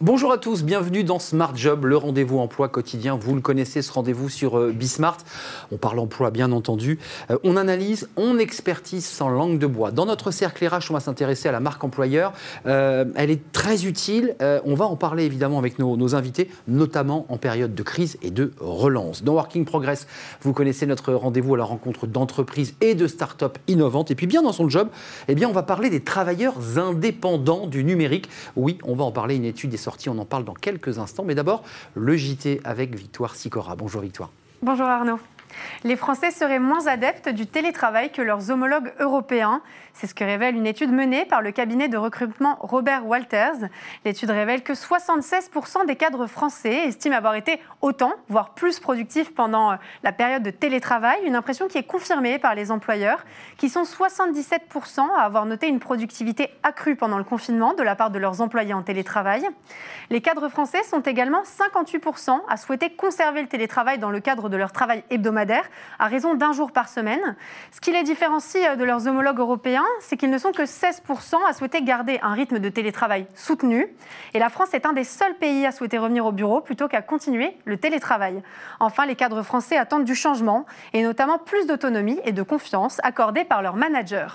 Bonjour à tous, bienvenue dans Smart Job, le rendez-vous emploi quotidien. Vous le connaissez, ce rendez-vous sur euh, Bismart. On parle emploi, bien entendu. Euh, on analyse, on expertise sans langue de bois. Dans notre cercle RH, on va s'intéresser à la marque employeur. Euh, elle est très utile. on va en parler évidemment avec nos, invités, notamment en période de crise et de relance. Dans Working Progress, vous connaissez notre rendez-vous à la rencontre d'entreprises et de start-up innovantes. Et puis bien dans son job, eh bien, on va parler des travailleurs indépendants du numérique. Oui, on va en parler. Une étude est on en parle dans quelques instants. Mais d'abord, le JT avec Victoire Sicora. Bonjour Victoire. Bonjour Arnaud. Les Français seraient moins adeptes du télétravail que leurs homologues européens. C'est ce que révèle une étude menée par le cabinet de recrutement Robert Walters. L'étude révèle que 76% des cadres français estiment avoir été autant, voire plus productifs pendant euh, la période de télétravail, une impression qui est confirmée par les employeurs, qui sont 77% à avoir noté une productivité accrue pendant le confinement de la part de leurs employés en télétravail. Les cadres français sont également 58% à souhaiter conserver le télétravail dans le cadre de leur travail hebdomadaire, à raison d'un jour par semaine. Ce qui les différencie euh, de leurs homologues européens, c'est qu'ils ne sont que 16% à souhaiter garder un rythme de télétravail soutenu. Et la France est un des seuls pays à souhaiter revenir au bureau plutôt qu'à continuer le télétravail. Enfin, les cadres français attendent du changement et notamment plus d'autonomie et de confiance accordée par leurs managers.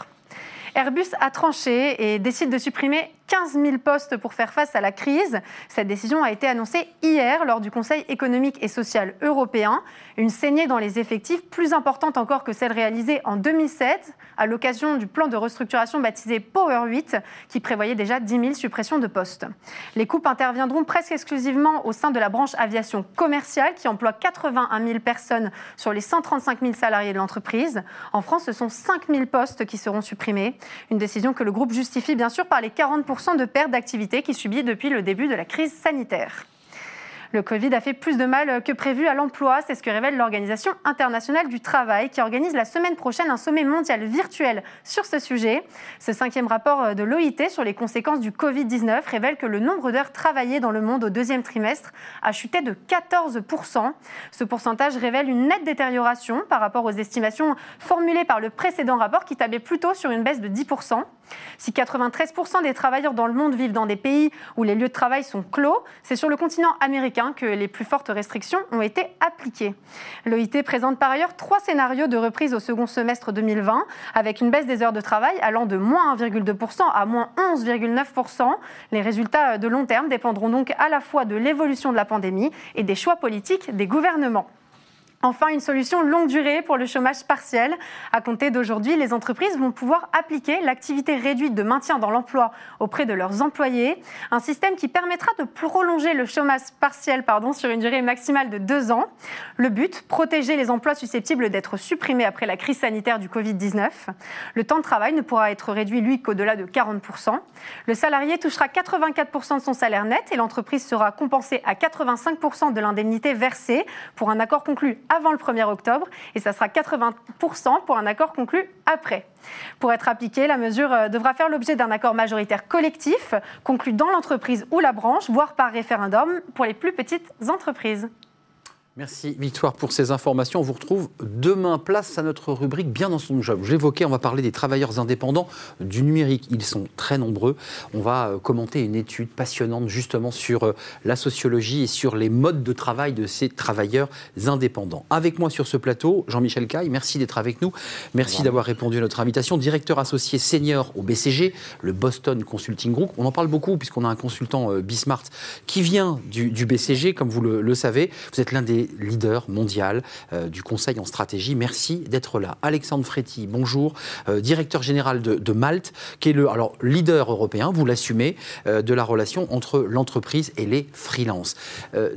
Airbus a tranché et décide de supprimer 15 000 postes pour faire face à la crise. Cette décision a été annoncée hier lors du Conseil économique et social européen. Une saignée dans les effectifs plus importante encore que celle réalisée en 2007 à l'occasion du plan de restructuration baptisé Power 8 qui prévoyait déjà 10 000 suppressions de postes. Les coupes interviendront presque exclusivement au sein de la branche aviation commerciale qui emploie 81 000 personnes sur les 135 000 salariés de l'entreprise. En France, ce sont 5 000 postes qui seront supprimés. Une décision que le groupe justifie bien sûr par les 40 de perte d'activité qu'il subit depuis le début de la crise sanitaire. Le Covid a fait plus de mal que prévu à l'emploi, c'est ce que révèle l'Organisation internationale du travail qui organise la semaine prochaine un sommet mondial virtuel sur ce sujet. Ce cinquième rapport de l'OIT sur les conséquences du Covid-19 révèle que le nombre d'heures travaillées dans le monde au deuxième trimestre a chuté de 14%. Ce pourcentage révèle une nette détérioration par rapport aux estimations formulées par le précédent rapport qui tablait plutôt sur une baisse de 10%. Si 93% des travailleurs dans le monde vivent dans des pays où les lieux de travail sont clos, c'est sur le continent américain que les plus fortes restrictions ont été appliquées. L'OIT présente par ailleurs trois scénarios de reprise au second semestre 2020, avec une baisse des heures de travail allant de moins 1,2% à moins 11,9%. Les résultats de long terme dépendront donc à la fois de l'évolution de la pandémie et des choix politiques des gouvernements. Enfin, une solution longue durée pour le chômage partiel. À compter d'aujourd'hui, les entreprises vont pouvoir appliquer l'activité réduite de maintien dans l'emploi auprès de leurs employés, un système qui permettra de prolonger le chômage partiel pardon, sur une durée maximale de deux ans. Le but, protéger les emplois susceptibles d'être supprimés après la crise sanitaire du Covid-19. Le temps de travail ne pourra être réduit, lui, qu'au-delà de 40%. Le salarié touchera 84% de son salaire net et l'entreprise sera compensée à 85% de l'indemnité versée pour un accord conclu avant le 1er octobre et ça sera 80% pour un accord conclu après. Pour être appliquée, la mesure euh, devra faire l'objet d'un accord majoritaire collectif conclu dans l'entreprise ou la branche, voire par référendum pour les plus petites entreprises. Merci Victoire pour ces informations. On vous retrouve demain. Place à notre rubrique Bien dans son job. J'évoquais, on va parler des travailleurs indépendants du numérique. Ils sont très nombreux. On va euh, commenter une étude passionnante justement sur euh, la sociologie et sur les modes de travail de ces travailleurs indépendants. Avec moi sur ce plateau, Jean-Michel Caille, merci d'être avec nous. Merci d'avoir répondu à notre invitation. Directeur associé senior au BCG, le Boston Consulting Group. On en parle beaucoup puisqu'on a un consultant euh, Bismart qui vient du, BCG, comme vous le, le savez. Vous êtes l'un des leader mondial euh, du Conseil en stratégie. Merci d'être là. Alexandre Fréty, bonjour, euh, directeur général de, Malte, qui est le leader européen, vous l'assumez, euh, de la relation entre l'entreprise et les freelances.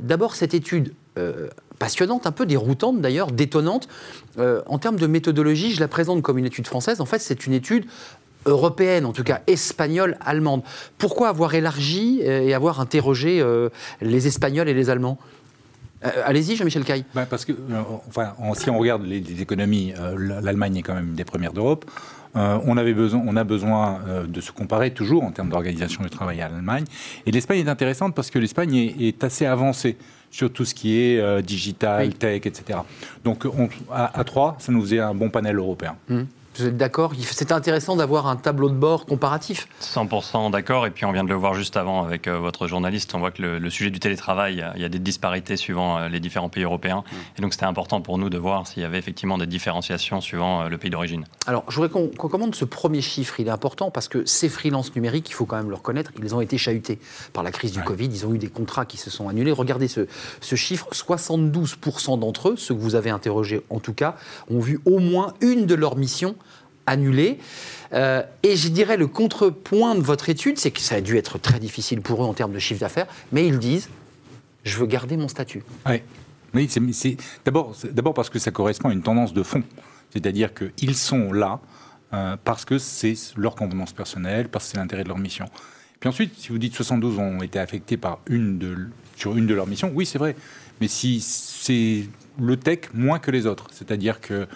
D'abord, cette étude passionnante, un peu déroutante d'ailleurs, détonnante. en termes de méthodologie, je la présente comme une étude française. En fait, c'est une étude européenne, en tout cas espagnole, allemande. Pourquoi avoir élargi et avoir interrogé les Espagnols et les Allemands? Euh, allez-y, Jean-Michel Caille. Ben, parce que, euh, enfin, si on regarde les, économies, euh, l'Allemagne est quand même des premières d'Europe. on, avait besoin, on a besoin de se comparer toujours en termes d'organisation du travail à l'Allemagne. Et l'Espagne est intéressante parce que l'Espagne est, assez avancée sur tout ce qui est digital, tech, etc. Donc à, trois, ça nous faisait un bon panel européen. Mmh. Vous êtes d'accord C'était intéressant d'avoir un tableau de bord comparatif. 100% d'accord. Et puis on vient de le voir juste avant avec euh, votre journaliste. On voit que le, sujet du télétravail, il y a des disparités suivant euh, les différents pays européens. Mm. Et donc c'était important pour nous de voir s'il y avait effectivement des différenciations suivant euh, le pays d'origine. Alors je voudrais qu'on commande ce premier chiffre. Il est important parce que ces freelances numériques, il faut quand même le reconnaître, ils ont été chahutés par la crise du Covid. Ils ont eu des contrats qui se sont annulés. Regardez ce, ce chiffre 72% d'entre eux, ceux que vous avez interrogés en tout cas, ont vu au moins une de leurs missions annulé. Euh, et je dirais le contrepoint de votre étude, c'est que ça a dû être très difficile pour eux en termes de chiffre d'affaires, mais ils disent je veux garder mon statut. Oui, c'est d'abord parce que ça correspond à une tendance de fond. C'est-à-dire qu'ils sont là euh, parce que c'est leur convenance personnelle, parce que c'est l'intérêt de leur mission. Puis ensuite, si vous dites 72 ont été affectés par une sur une de leurs missions, oui, c'est vrai. Mais si c'est le tech moins que les autres, c'est-à-dire que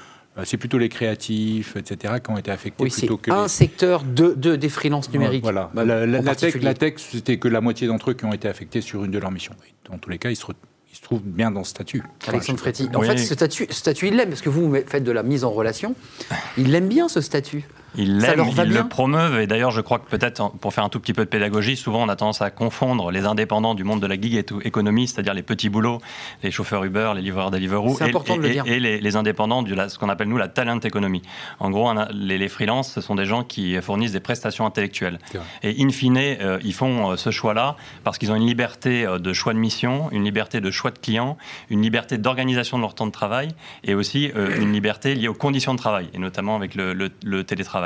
c'est plutôt les créatifs, etc., qui ont été affectés oui, plutôt que un secteur de, des freelances numériques. Voilà. Bah, la, tech, la, tech, c'était que la moitié d'entre eux qui ont été affectés sur une de leurs missions. Dans tous les cas, ils se, trouvent bien dans ce statut. Alexandre Fréty. En fait, ce statut, ce statut, il l'aime, parce que vous faites de la mise en relation. Il l'aime bien, ce statut. Ils l'aiment, ils le promeuvent. Et d'ailleurs, je crois que peut-être, pour faire un tout petit peu de pédagogie, souvent on a tendance à confondre les indépendants du monde de la gig économie, c'est-à-dire les petits boulots, les chauffeurs Uber, les livreurs Deliveroo, et, et, les, indépendants de ce qu'on appelle nous la talent économie. En gros, les, les freelances, ce sont des gens qui fournissent des prestations intellectuelles. Et in fine, euh, ils font euh, ce choix-là parce qu'ils ont une liberté euh, de choix de mission, une liberté de choix de clients, une liberté d'organisation de leur temps de travail, et aussi une liberté liée aux conditions de travail, et notamment avec le télétravail.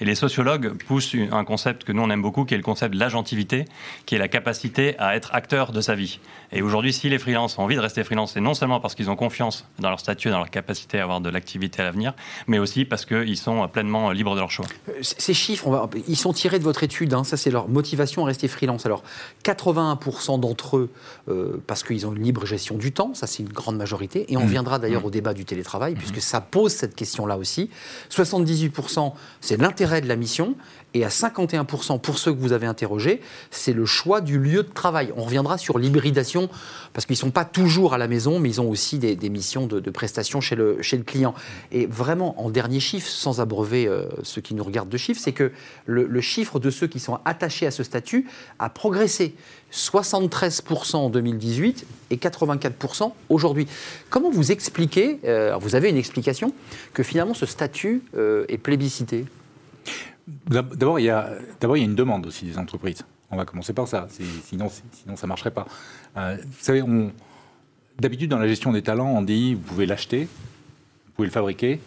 Et les sociologues poussent un concept que nous on aime beaucoup, qui est le concept de l'agentivité, qui est la capacité à être acteur de sa vie. Et aujourd'hui, si les freelances ont envie de rester freelance, c'est non seulement parce qu'ils ont confiance dans leur statut, dans leur capacité à avoir de l'activité à l'avenir, mais aussi parce qu'ils sont pleinement libres de leur choix. Euh, ces chiffres, ils sont tirés de votre étude, hein. ça c'est leur motivation à rester freelance. Alors, 81% d'entre eux, euh, parce qu'ils ont une libre gestion du temps, ça c'est une grande majorité, et on mmh. viendra d'ailleurs mmh. au débat du télétravail, puisque mmh. ça pose cette question-là aussi. 78% c'est l'intérêt de la mission. Et à 51% pour ceux que vous avez interrogés, c'est le choix du lieu de travail. On reviendra sur l'hybridation, parce qu'ils ne sont pas toujours à la maison, mais ils ont aussi des, missions de, prestation chez le, chez le client. Et vraiment, en dernier chiffre, sans abreuver euh, ceux qui nous regardent de chiffres, c'est que le, chiffre de ceux qui sont attachés à ce statut a progressé. 73% en 2018 et 84% aujourd'hui. Comment vous expliquez, euh, vous avez une explication, que finalement ce statut euh, est plébiscité? D'abord, il y, a, il y a une demande aussi des entreprises. On va commencer par ça, sinon, sinon ça ne marcherait pas. Euh, vous savez, d'habitude, dans la gestion des talents, on dit vous pouvez l'acheter, vous pouvez le fabriquer,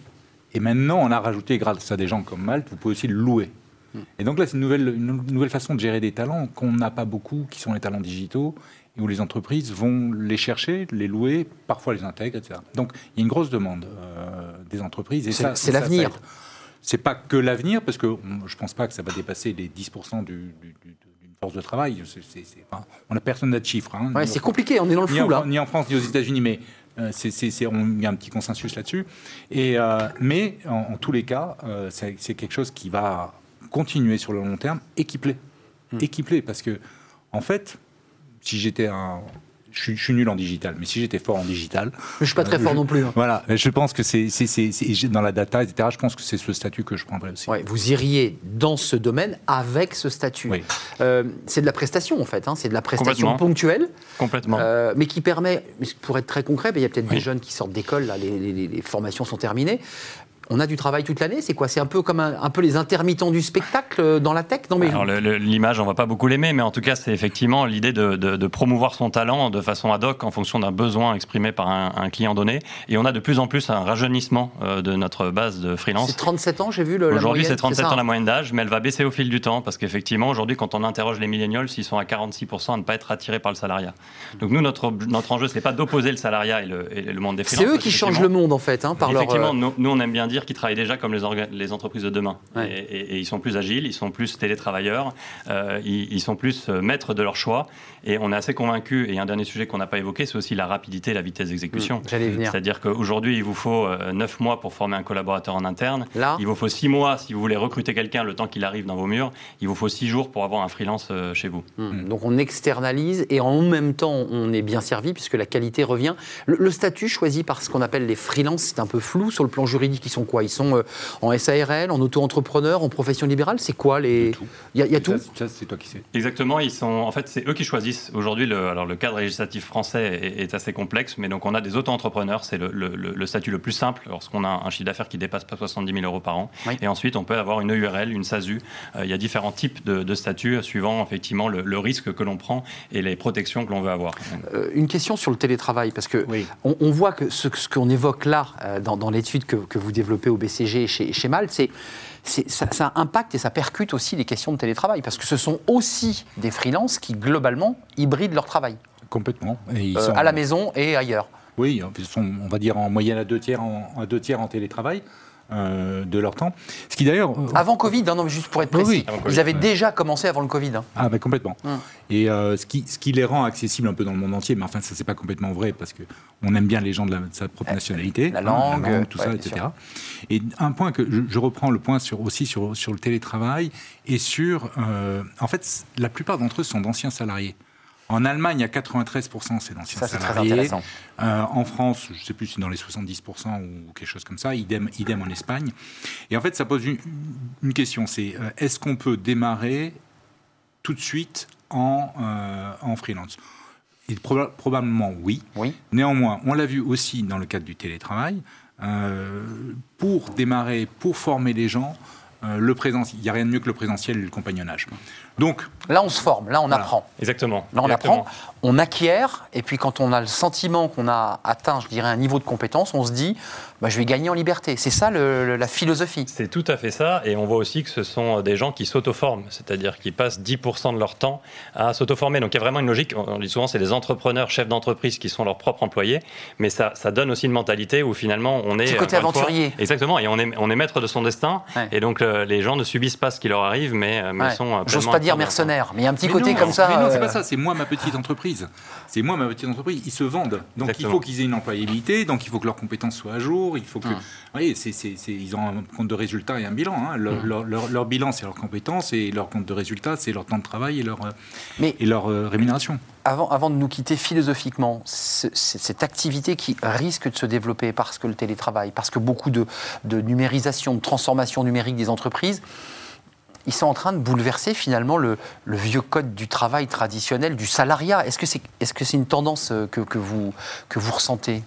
et maintenant, on a rajouté, grâce à des gens comme Malte, vous pouvez aussi le louer. Hmm. Et donc là, c'est une nouvelle, une nouvelle façon de gérer des talents qu'on n'a pas beaucoup, qui sont les talents digitaux, et où les entreprises vont les chercher, les louer, parfois les intègrent, etc. Donc il y a une grosse demande euh, des entreprises. Et c'est, c'est l'avenir. C'est pas que l'avenir, parce que je ne pense pas que ça va dépasser les 10% d'une force de travail. on n'a personne n'a de chiffres. Hein. c'est compliqué, on est dans le flou là. Ni en France ni aux États-Unis, mais euh, c'est, on, il y a un petit consensus là-dessus. Et, euh, mais en, tous les cas, euh, c'est, quelque chose qui va continuer sur le long terme et qui plaît. Hmm. parce que, en fait, si j'étais un, je suis, nul en digital, mais si j'étais fort en digital. Je je suis pas très fort non plus. Hein. Voilà, je pense que c'est dans la data, etc. Je pense que c'est ce statut que je prendrais aussi. Ouais, vous iriez dans ce domaine avec ce statut. Euh, c'est de la prestation en fait, hein. c'est de la prestation ponctuelle. Complètement. Euh, mais qui permet, pour être très concret, il y a peut-être des jeunes qui sortent d'école, là, les, formations sont terminées on a du travail toute l'année C'est quoi? C'est un peu comme un, peu les intermittents du spectacle euh, dans la tech? Non, mais... L'image, on va pas beaucoup l'aimer, mais en tout cas, c'est effectivement l'idée de, promouvoir son talent de façon ad hoc en fonction d'un besoin exprimé par un, client donné. Et on a de plus en plus un rajeunissement euh, de notre base de freelance. C'est 37 ans, j'ai vu le. Aujourd'hui, c'est 37 ans la moyenne d'âge, mais elle va baisser au fil du temps parce qu'effectivement, aujourd'hui, quand on interroge les millennials, ils sont à 46% à ne pas être attirés par le salariat. Donc nous, notre, notre enjeu, c'est pas d'opposer le salariat et le, monde des freelances. C'est eux qui changent le monde en fait, hein, par leur. Effectivement, nous, on aime bien dire qui travaillent déjà comme les, les entreprises de demain. Et, ils sont plus agiles, ils sont plus télétravailleurs, euh, ils, sont plus euh, maîtres de leur choix. Et on est assez convaincus, et un dernier sujet qu'on n'a pas évoqué, c'est aussi la rapidité et la vitesse d'exécution. Mmh, C'est-à-dire qu'aujourd'hui, il vous faut 9 euh, mois pour former un collaborateur en interne. Là, il vous faut 6 mois si vous voulez recruter quelqu'un le temps qu'il arrive dans vos murs. Il vous faut 6 jours pour avoir un freelance chez vous. Mmh. Donc on externalise et en même temps on est bien servi puisque la qualité revient. Le, le statut choisi par ce qu'on appelle les freelances, c'est un peu flou sur le plan juridique. Ils sont quoi Ils sont en SARL, en auto-entrepreneur, en profession libérale C'est quoi les Il y a, tout. c'est toi qui sais. Exactement. Ils sont, en fait, c'est eux qui choisissent. Aujourd'hui, le, alors le cadre législatif français est, assez complexe, mais donc on a des auto-entrepreneurs. C'est le, statut le plus simple lorsqu'on a un chiffre d'affaires qui dépasse pas 70 000 euros par an. Et ensuite, on peut avoir une URL, une SASU. il y a différents types de, statuts suivant effectivement le, risque que l'on prend et les protections que l'on veut avoir. une question sur le télétravail, parce que on, voit que ce, qu'on évoque là dans, l'étude que, vous développez au BCG chez, chez Malte, c'est ça, impacte et ça percute aussi les questions de télétravail, parce que ce sont aussi des freelances qui, globalement, hybrident leur travail. Complètement. ils euh, À la maison et ailleurs. Oui, ils sont, on va dire, en moyenne à deux tiers en, deux tiers en télétravail. Euh, de leur temps. Ce qui d'ailleurs. Euh, avant Covid, hein, non, juste pour être précis. ils avaient déjà commencé avant le Covid. Hein. Ah, mais complètement. Hum. Et euh, ce, qui, ce qui les rend accessibles un peu dans le monde entier, mais enfin, ça, c'est pas complètement vrai parce qu'on aime bien les gens de, sa propre nationalité. La langue, hein, tout ça, etc. Et un point que je, reprends le point sur, aussi sur, sur le télétravail et sur. en fait, la plupart d'entre eux sont d'anciens salariés. En Allemagne, à 93%, c'est d'anciens salariés. Euh, en France, je ne sais plus si dans les 70% ou quelque chose comme ça, idem, idem en Espagne. Et en fait, ça pose une, question, c'est euh, est-ce qu'on peut démarrer tout de suite en, euh, en freelance? Et Probablement oui. oui. Néanmoins, on l'a vu aussi dans le cadre du télétravail, pour démarrer, pour former les gens, le présentiel, il n'y a rien de mieux que le présentiel et le compagnonnage. Donc là, on se forme, là, on apprend. Exactement. Là, on apprend, on acquiert, et puis quand on a le sentiment qu'on a atteint, je dirais, un niveau de compétence, on se dit, bah, je vais gagner en liberté. C'est ça la philosophie. C'est tout à fait ça, et on voit aussi que ce sont des gens qui s'auto-forment, c'est-à-dire qui passent 10% de leur temps à s'auto-former. Donc il y a vraiment une logique. On dit souvent, c'est des entrepreneurs, chefs d'entreprise qui sont leurs propres employés, mais ça, ça donne aussi une mentalité où finalement on est. Petit côté aventurier. exactement, et on est, on est maître de son destin, et donc les gens ne subissent pas ce qui leur arrive, mais, mais sont. J'ose pas dire mercenaire, mais il y a un petit côté comme ça. Mais non, c'est pas euh, ça, c'est moi ma petite entreprise. C'est moi ma petite entreprise. Ils se vendent. Donc il faut qu'ils aient une employabilité, donc il faut que leurs compétences soient à jour, il faut que. Hum. Oui, c'est, ils ont un compte de résultat et un bilan. Hein. Hum. Leur, bilan, c'est leurs compétences, et leur compte de résultat, c'est leur temps de travail et leur, mais et leur euh, rémunération. Avant, avant de nous quitter philosophiquement, cette activité qui risque de se développer parce que le télétravail, parce que beaucoup de, de numérisation, de transformation numérique des entreprises, ils sont en train de bouleverser finalement le, vieux code du travail traditionnel, du salariat. Est-ce que c'est est -ce c'est une tendance euh, que, que, vous, que vous ressentez?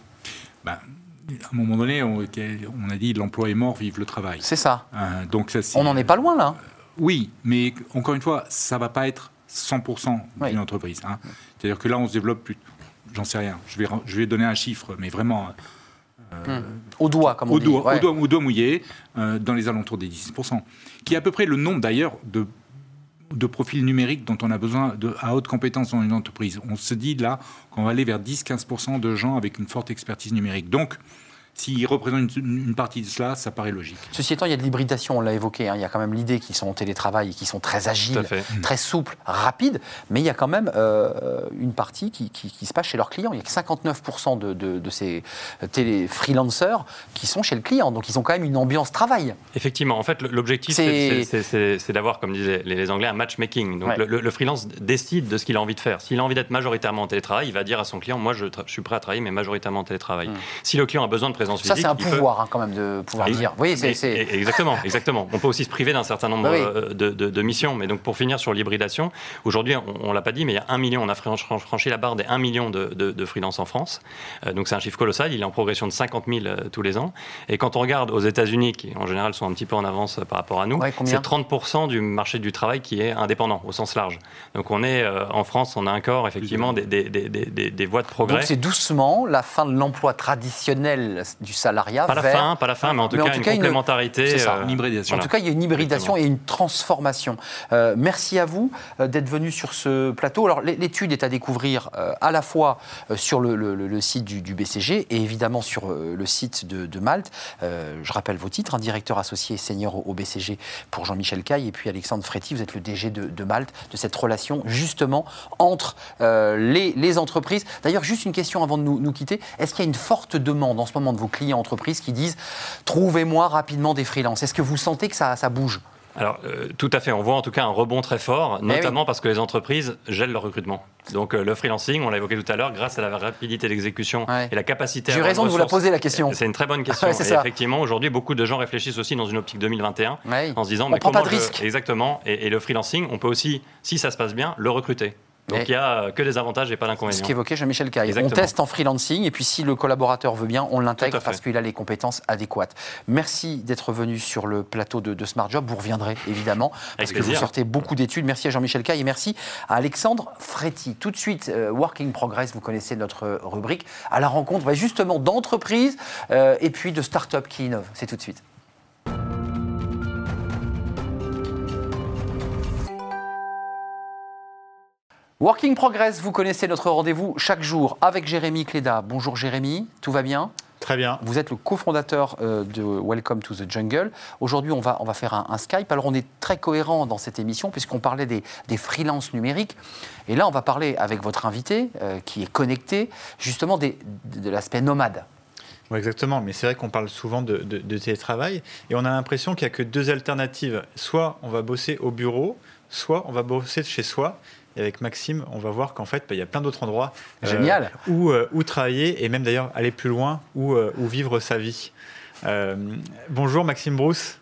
Ben, À un moment donné, on, on a dit l'emploi est mort, vive le travail. C'est ça. Euh, donc ça on n'en est pas loin là. Euh, oui, mais encore une fois, ça ne va pas être 100% d'une entreprise. Hein. C'est-à-dire que là, on se développe plus. J'en sais rien. Je vais, je vais donner un chiffre, mais vraiment. Hmm. Au doigt, comme on au dit. Doigt, au, doigt, mouillé, dans les alentours des 10% qui est à peu près le nombre d'ailleurs de, de profils numériques dont on a besoin de, à haute compétence dans une entreprise. On se dit là qu'on va aller vers 10-15% de gens avec une forte expertise numérique. Donc, s'ils représentent une, partie de cela, ça paraît logique. Ceci étant, il y a de l'hybridation, on l'a évoqué. Hein. il y a quand même l'idée qu'ils sont en télétravail et qu'ils sont très agiles, très souples, rapides. Mais il y a quand même euh, une partie qui, se passe chez leurs clients. Il y a que 59% de, de, ces télé freelancers qui sont chez le client. Donc ils ont quand même une ambiance travail. Effectivement. En fait, l'objectif, c'est d'avoir, comme disaient les Anglais, un matchmaking. Donc le, freelance décide de ce qu'il a envie de faire. S'il a envie d'être majoritairement en télétravail, il va dire à son client Moi, je, suis prêt à travailler, mais majoritairement en télétravail. Hum. Si le client a besoin de ça, c'est un pouvoir hein, quand même de pouvoir dire. Oui, c'est, Exactement, exactement. On peut aussi se priver d'un certain nombre euh, de, missions. Mais donc, pour finir sur l'hybridation, aujourd'hui, on ne l'a pas dit, mais il y a un million, on a franchi la barre des 1 million de, freelance en France. Euh, donc, c'est un chiffre colossal. Il est en progression de 50 000 euh, tous les ans. Et quand on regarde aux États-Unis, qui en général sont un petit peu en avance par rapport à nous, c'est 30% du marché du travail qui est indépendant au sens large. Donc, on est en France, on a encore effectivement des, des, des, des voies de progrès. Donc, c'est doucement la fin de l'emploi traditionnel du salariat pas la fin, pas la fin, mais en tout cas, une complémentarité. Une, hybridation. En tout cas, il y a une hybridation et une transformation. Euh, merci à vous euh, d'être venu sur ce plateau. Alors, l'étude est à découvrir euh, à la fois sur le, site du, BCG et évidemment sur le site de, Malte. je rappelle vos titres, un hein, directeur associé senior au, BCG pour Jean-Michel Caille et puis Alexandre Fréty, vous êtes le DG de, Malte, de cette relation justement entre les, entreprises. D'ailleurs, juste une question avant de nous, nous quitter. Est-ce qu'il y a une forte demande en ce moment de vos clients entreprises qui disent trouvez-moi rapidement des freelances Est-ce que vous sentez que ça, ça bouge? Alors, euh, tout à fait. On voit en tout cas un rebond très fort, eh notamment parce que les entreprises gèlent leur recrutement. Donc, le freelancing, on l'a évoqué tout à l'heure, grâce à la rapidité d'exécution et la capacité J'ai raison de vous la poser la question. C'est une très bonne question. et effectivement, aujourd'hui, beaucoup de gens réfléchissent aussi dans une optique 2021 en se disant, on mais prend pas de risque. Exactement. Et, et le freelancing, on peut aussi, si ça se passe bien, le recruter. Donc il n'y a que des avantages et pas d'inconvénients. Ce qu'évoquait Jean-Michel Caille. On teste en freelancing et puis si le collaborateur veut bien, on l'intègre parce qu'il a les compétences adéquates. Merci d'être venu sur le plateau de, Smart Job. Vous reviendrez évidemment parce que vous sortez beaucoup d'études. Merci à Jean-Michel Caille et merci à Alexandre Fréty. Tout de suite, euh, Working Progress, vous connaissez notre rubrique, à la rencontre justement d'entreprises euh, et puis de start-up qui innovent. C'est tout de suite. Working Progress, vous connaissez notre rendez-vous chaque jour avec Jérémy Cléda. Bonjour Jérémy, tout va bien? Très bien. Vous êtes le cofondateur euh, de Welcome to the Jungle. Aujourd'hui, on va, on va faire un, Skype. Alors, on est très cohérent dans cette émission puisqu'on parlait des, des freelances numériques. Et là, on va parler avec votre invité euh, qui est connecté, justement de l'aspect nomade. Oui, exactement. Mais c'est vrai qu'on parle souvent de, de, télétravail et on a l'impression qu'il n'y a que deux alternatives. Soit on va bosser au bureau, soit on va bosser de chez soi. Et avec Maxime, on va voir qu'en fait, bah, il y a plein d'autres endroits euh, Génial. où, euh, où, travailler et même d'ailleurs aller plus loin, où, euh, où vivre sa vie. bonjour Maxime Brousse.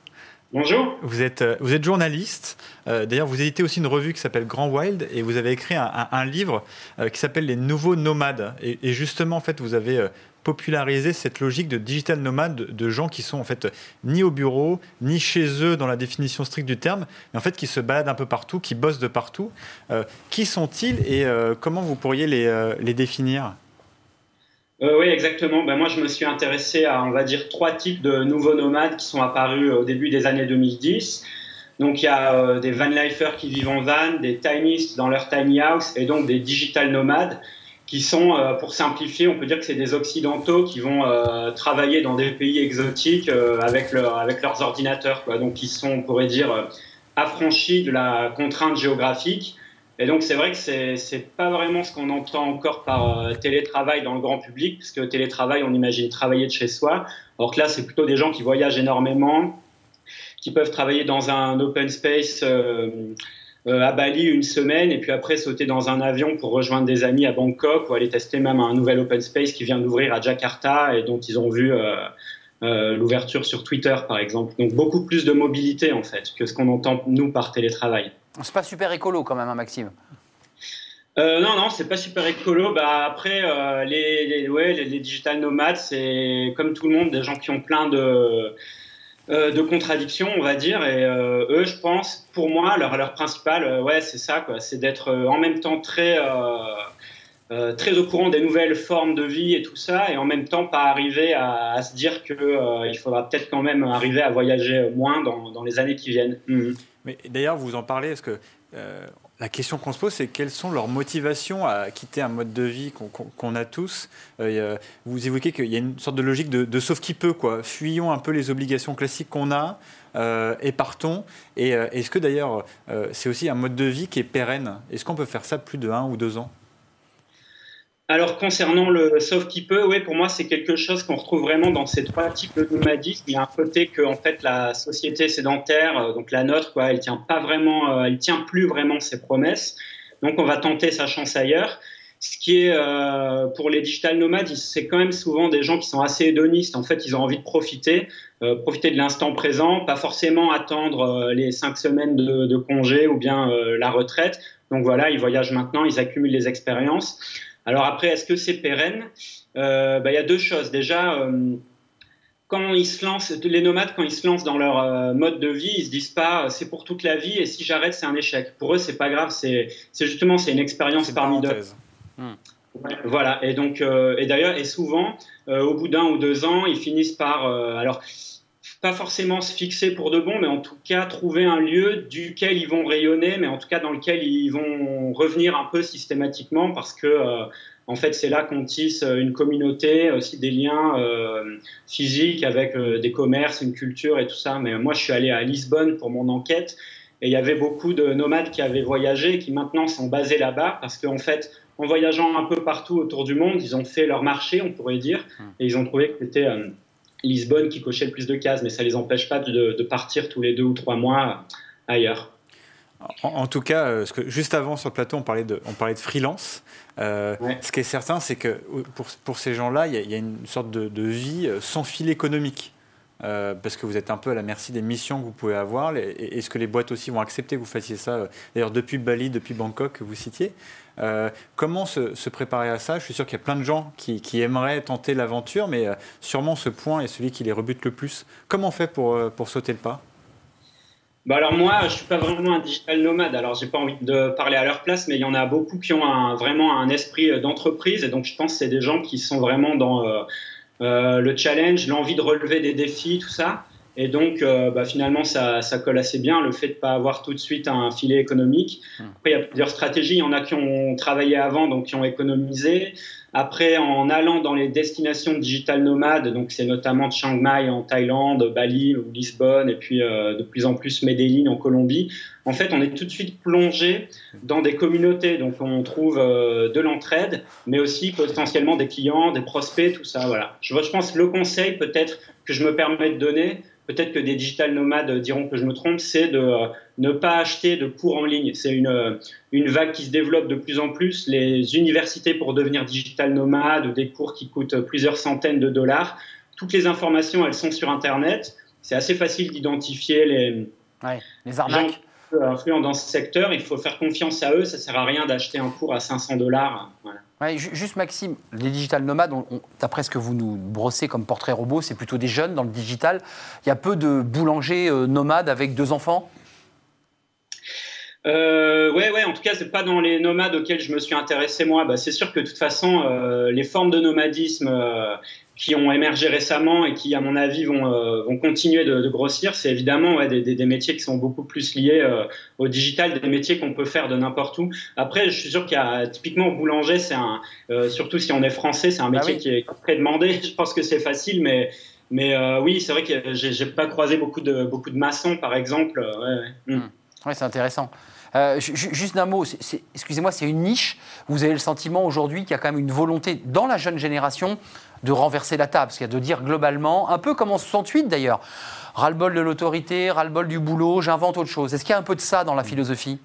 Bonjour. Vous êtes, vous êtes journaliste. D'ailleurs, vous éditez aussi une revue qui s'appelle Grand Wild et vous avez écrit un, un, livre qui s'appelle Les Nouveaux Nomades. Et, et, justement, en fait, vous avez populariser cette logique de digital nomade de, gens qui sont en fait ni au bureau, ni chez eux dans la définition stricte du terme, mais en fait qui se baladent un peu partout, qui bossent de partout. Euh, qui sont-ils et euh, comment vous pourriez les, euh, définir? Oui, exactement. Ben, moi, je me suis intéressé à, on va dire, trois types de nouveaux nomades qui sont apparus au début des années 2010. Donc, il y a des van lifers qui vivent en van, des tinysts dans leur tiny house et donc des digital nomades qui sont, euh, pour simplifier, on peut dire que c'est des Occidentaux qui vont euh, travailler dans des pays exotiques euh, avec, leur, avec leurs ordinateurs. Donc, ils sont, on pourrait dire, affranchis de la contrainte géographique. Et donc, c'est vrai que c'est pas vraiment ce qu'on entend encore par télétravail dans le grand public, puisque télétravail, on imagine travailler de chez soi. Alors que là, c'est plutôt des gens qui voyagent énormément, qui peuvent travailler dans un open space à Bali une semaine et puis après sauter dans un avion pour rejoindre des amis à Bangkok ou aller tester même un nouvel open space qui vient d'ouvrir à Jakarta et dont ils ont vu euh, euh, l'ouverture sur Twitter par exemple. Donc beaucoup plus de mobilité en fait que ce qu'on entend nous par télétravail. C'est pas super écolo quand même, hein, Maxime. Euh, non, non, c'est pas super écolo. Bah après, les, les, ouais, les, les digital nomades, c'est comme tout le monde, des gens qui ont plein de euh, de contradictions, on va dire. Et euh, eux, je pense, pour moi, leur, leur principal, euh, ouais, c'est ça. C'est d'être en même temps très, très au courant des nouvelles formes de vie et tout ça, et en même temps pas arriver à, se dire qu'il il faudra peut-être quand même arriver à voyager moins dans, les années qui viennent. Mmh. Mais d'ailleurs, vous en parlez, est-ce que la question qu'on se pose, c'est quelles sont leurs motivations à quitter un mode de vie qu'on a tous euh, Vous évoquez qu'il y a une sorte de logique de, sauf qui peut, quoi. Fuyons un peu les obligations classiques qu'on a euh, et partons. Et euh, est-ce que d'ailleurs, c'est aussi un mode de vie qui est pérenne? Est-ce qu'on peut faire ça plus de un ou deux ans? Alors concernant le sauf qui peut, oui, pour moi c'est quelque chose qu'on retrouve vraiment dans ces trois types de nomadisme. Il y a un côté que en fait la société sédentaire, euh, donc la nôtre, quoi, elle tient pas vraiment, euh, elle tient plus vraiment ses promesses. Donc on va tenter sa chance ailleurs. Ce qui est euh, pour les digital nomades, c'est quand même souvent des gens qui sont assez hédonistes. En fait, ils ont envie de profiter, profiter de l'instant présent, pas forcément attendre les cinq semaines de, de congé ou bien la retraite. Donc voilà, ils voyagent maintenant, ils accumulent les expériences. Alors après, est-ce que c'est pérenne? Euh, bah, Il y a deux choses. Déjà, euh, quand ils se lancent, les nomades, quand ils se lancent dans leur euh, mode de vie, ils se disent pas c'est pour toute la vie et si j'arrête, c'est un échec. Pour eux, c'est pas grave. C'est justement c'est une expérience parmi d'autres. Hmm. Voilà. Et donc, et d'ailleurs, et souvent, au bout d'un ou deux ans, ils finissent par alors pas forcément se fixer pour de bon, mais en tout cas trouver un lieu duquel ils vont rayonner, mais en tout cas dans lequel ils vont revenir un peu systématiquement, parce que euh, en fait c'est là qu'on tisse une communauté, aussi des liens euh, physiques avec euh, des commerces, une culture et tout ça. Mais moi je suis allé à Lisbonne pour mon enquête, et il y avait beaucoup de nomades qui avaient voyagé, qui maintenant sont basés là-bas, parce qu'en fait en voyageant un peu partout autour du monde, ils ont fait leur marché, on pourrait dire, hum. et ils ont trouvé que c'était Lisbonne qui cochait le plus de cases, mais ça les empêche pas de, partir tous les deux ou trois mois ailleurs. En, tout cas, que juste avant sur le plateau, on parlait de, on parlait de freelance. Ce qui est certain, c'est que pour, pour ces gens-là, il y, a une sorte de, de vie sans fil économique. Euh, parce que vous êtes un peu à la merci des missions que vous pouvez avoir. Est-ce que les boîtes aussi vont accepter que vous fassiez ça, euh, d'ailleurs depuis Bali, depuis Bangkok que vous citiez euh, Comment se, préparer à ça? Je suis sûr qu'il y a plein de gens qui, aimeraient tenter l'aventure, mais sûrement ce point est celui qui les rebute le plus. Comment on fait pour, pour sauter le pas? Bah alors moi, je suis pas vraiment un digital nomade, alors j'ai pas envie de parler à leur place, mais il y en a beaucoup qui ont vraiment un esprit d'entreprise, et donc je pense que c'est des gens qui sont vraiment dans le challenge, l'envie de relever des défis, tout ça. Et donc, euh, bah, finalement, ça, colle assez bien, le fait de ne pas avoir tout de suite un filet économique. Hmm. Après, il y a plusieurs stratégies. Il y en a qui ont travaillé avant, donc qui ont économisé. Après, en allant dans les destinations digital nomades, donc c'est notamment Chiang Mai en Thaïlande, Bali ou Lisbonne, et puis euh, de plus en plus Medellin en Colombie, en fait, on est tout de suite plongé dans des communautés. Donc, on trouve euh, de l'entraide, mais aussi potentiellement des clients, des prospects, tout ça. Voilà. Je, je pense le conseil, peut-être, que je me permets de donner, peut-être que des digital nomades diront que je me trompe, c'est de euh, ne pas acheter de cours en ligne. C'est une, euh, une vague qui se développe de plus en plus. Les universités pour devenir digital nomade, des cours qui coûtent plusieurs centaines de dollars. Toutes les informations, elles sont sur Internet. C'est assez facile d'identifier les, les arnaques. influents dans ce secteur. Il faut faire confiance à eux. Ça sert à rien d'acheter un cours à 500 dollars. Voilà juste Maxime, les digital nomades, d'après ce que vous nous brossez comme portrait robot, c'est plutôt des jeunes dans le digital. Il y a peu de boulangers euh, nomades avec deux enfants? Euh, ouais, ouais, en tout cas, c'est pas dans les nomades auxquels je me suis intéressé moi. Bah, c'est sûr que de toute façon, euh, les formes de nomadisme qui ont émergé récemment et qui, à mon avis, vont, euh, vont continuer de, de grossir, c'est évidemment ouais, des, des, des, métiers qui sont beaucoup plus liés euh, au digital, des métiers qu'on peut faire de n'importe où. Après, je suis sûr qu'il y a typiquement boulanger, c'est un, surtout si on est français, c'est un bah métier qui est très demandé. Je pense que c'est facile, mais mais oui, c'est vrai que j'ai pas croisé beaucoup de beaucoup de maçons, par exemple. Ouais, ouais. Hmm. ouais c'est intéressant. Euh, juste d'un mot, excusez-moi, c'est une niche. Vous avez le sentiment aujourd'hui qu'il y a quand même une volonté dans la jeune génération de renverser la table, c'est-à-dire de dire globalement, un peu comme en 68 d'ailleurs, ras-le-bol de l'autorité, ras-le-bol du boulot, j'invente autre chose. Est-ce qu'il y a un peu de ça dans la philosophie?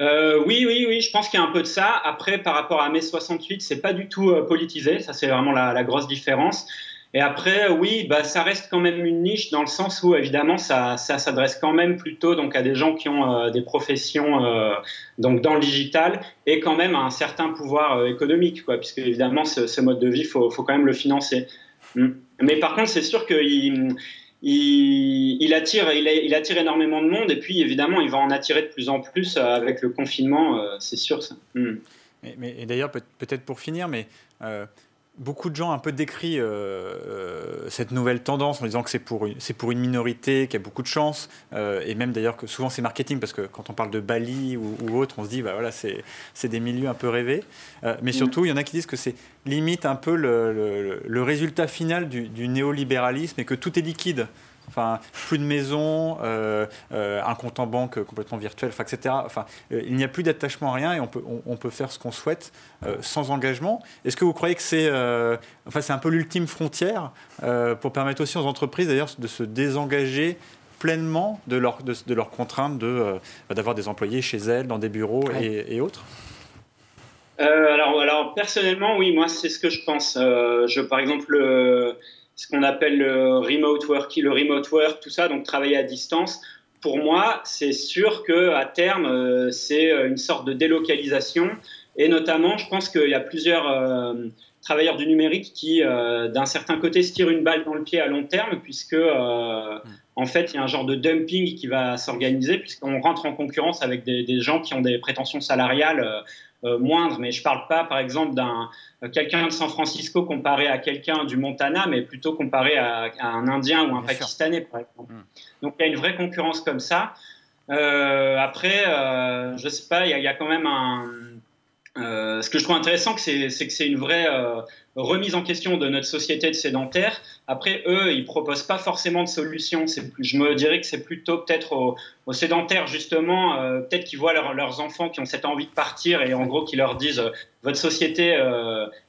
Euh, oui, oui, oui, je pense qu'il y a un peu de ça. Après, par rapport à mai 68, c'est pas du tout euh, politisé. Ça, c'est vraiment la, grosse différence. Et après, oui, bah, ça reste quand même une niche dans le sens où, évidemment, ça, ça s'adresse quand même plutôt donc, à des gens qui ont euh, des professions euh, donc, dans le digital et quand même un certain pouvoir euh, économique, quoi, puisque évidemment, ce, mode de vie, il faut, faut, quand même le financer. Mm. Mais par contre, c'est sûr qu'il il, attire, il, attire énormément de monde et puis, évidemment, il va en attirer de plus en plus avec le confinement, c'est sûr ça. Mm. Mais, et d'ailleurs, peut-être pour finir, mais beaucoup de gens un peu décrit euh, euh, cette nouvelle tendance en disant que c'est pour, une, pour une minorité, qu'il y a beaucoup de chance, euh, et même d'ailleurs que souvent c'est marketing, parce que quand on parle de Bali ou, autre, on se dit, bah voilà, c'est, des milieux un peu rêvés. mais surtout, il y en a qui disent que c'est limite un peu le, le, résultat final du, du, néolibéralisme et que tout est liquide. Enfin, plus de maison, euh, euh, un compte en banque complètement virtuel, enfin, etc. Enfin, euh, il n'y a plus d'attachement à rien et on peut, on, peut faire ce qu'on souhaite sans engagement. Est-ce que vous croyez que c'est enfin, c'est un peu l'ultime frontière pour permettre aussi aux entreprises d'ailleurs de se désengager pleinement de leurs de, de leur contraintes de, d'avoir des employés chez elles, dans des bureaux et, autres? Alors, alors, personnellement, oui, moi, c'est ce que je pense. je, par exemple, ce qu'on appelle le remote work, le remote work, tout ça, donc travailler à distance. Pour moi, c'est sûr que à terme, euh, c'est une sorte de délocalisation. Et notamment, je pense qu'il y a plusieurs euh, travailleurs du numérique qui, euh, d'un certain côté, se tirent une balle dans le pied à long terme, puisque en fait, il y a un genre de dumping qui va s'organiser, puisqu'on rentre en concurrence avec des, des, gens qui ont des prétentions salariales euh, moindre, mais je parle pas, par exemple, d'un euh, quelqu'un de San Francisco comparé à quelqu'un du Montana, mais plutôt comparé à, un Indien ou un Pakistanais, par exemple. Hmm. Donc il y a une vraie concurrence comme ça. Euh, après, euh, je sais pas, il y, y, a quand même un, euh, ce que je trouve intéressant, c'est que c'est une vraie euh, remise en question de notre société de sédentaire. Après, eux, ils proposent pas forcément de solution. Je me dirais que c'est plutôt peut-être aux, sédentaires, justement, euh, peut-être qu'ils voient leurs enfants qui ont cette envie de partir et en gros qui leur disent Votre société,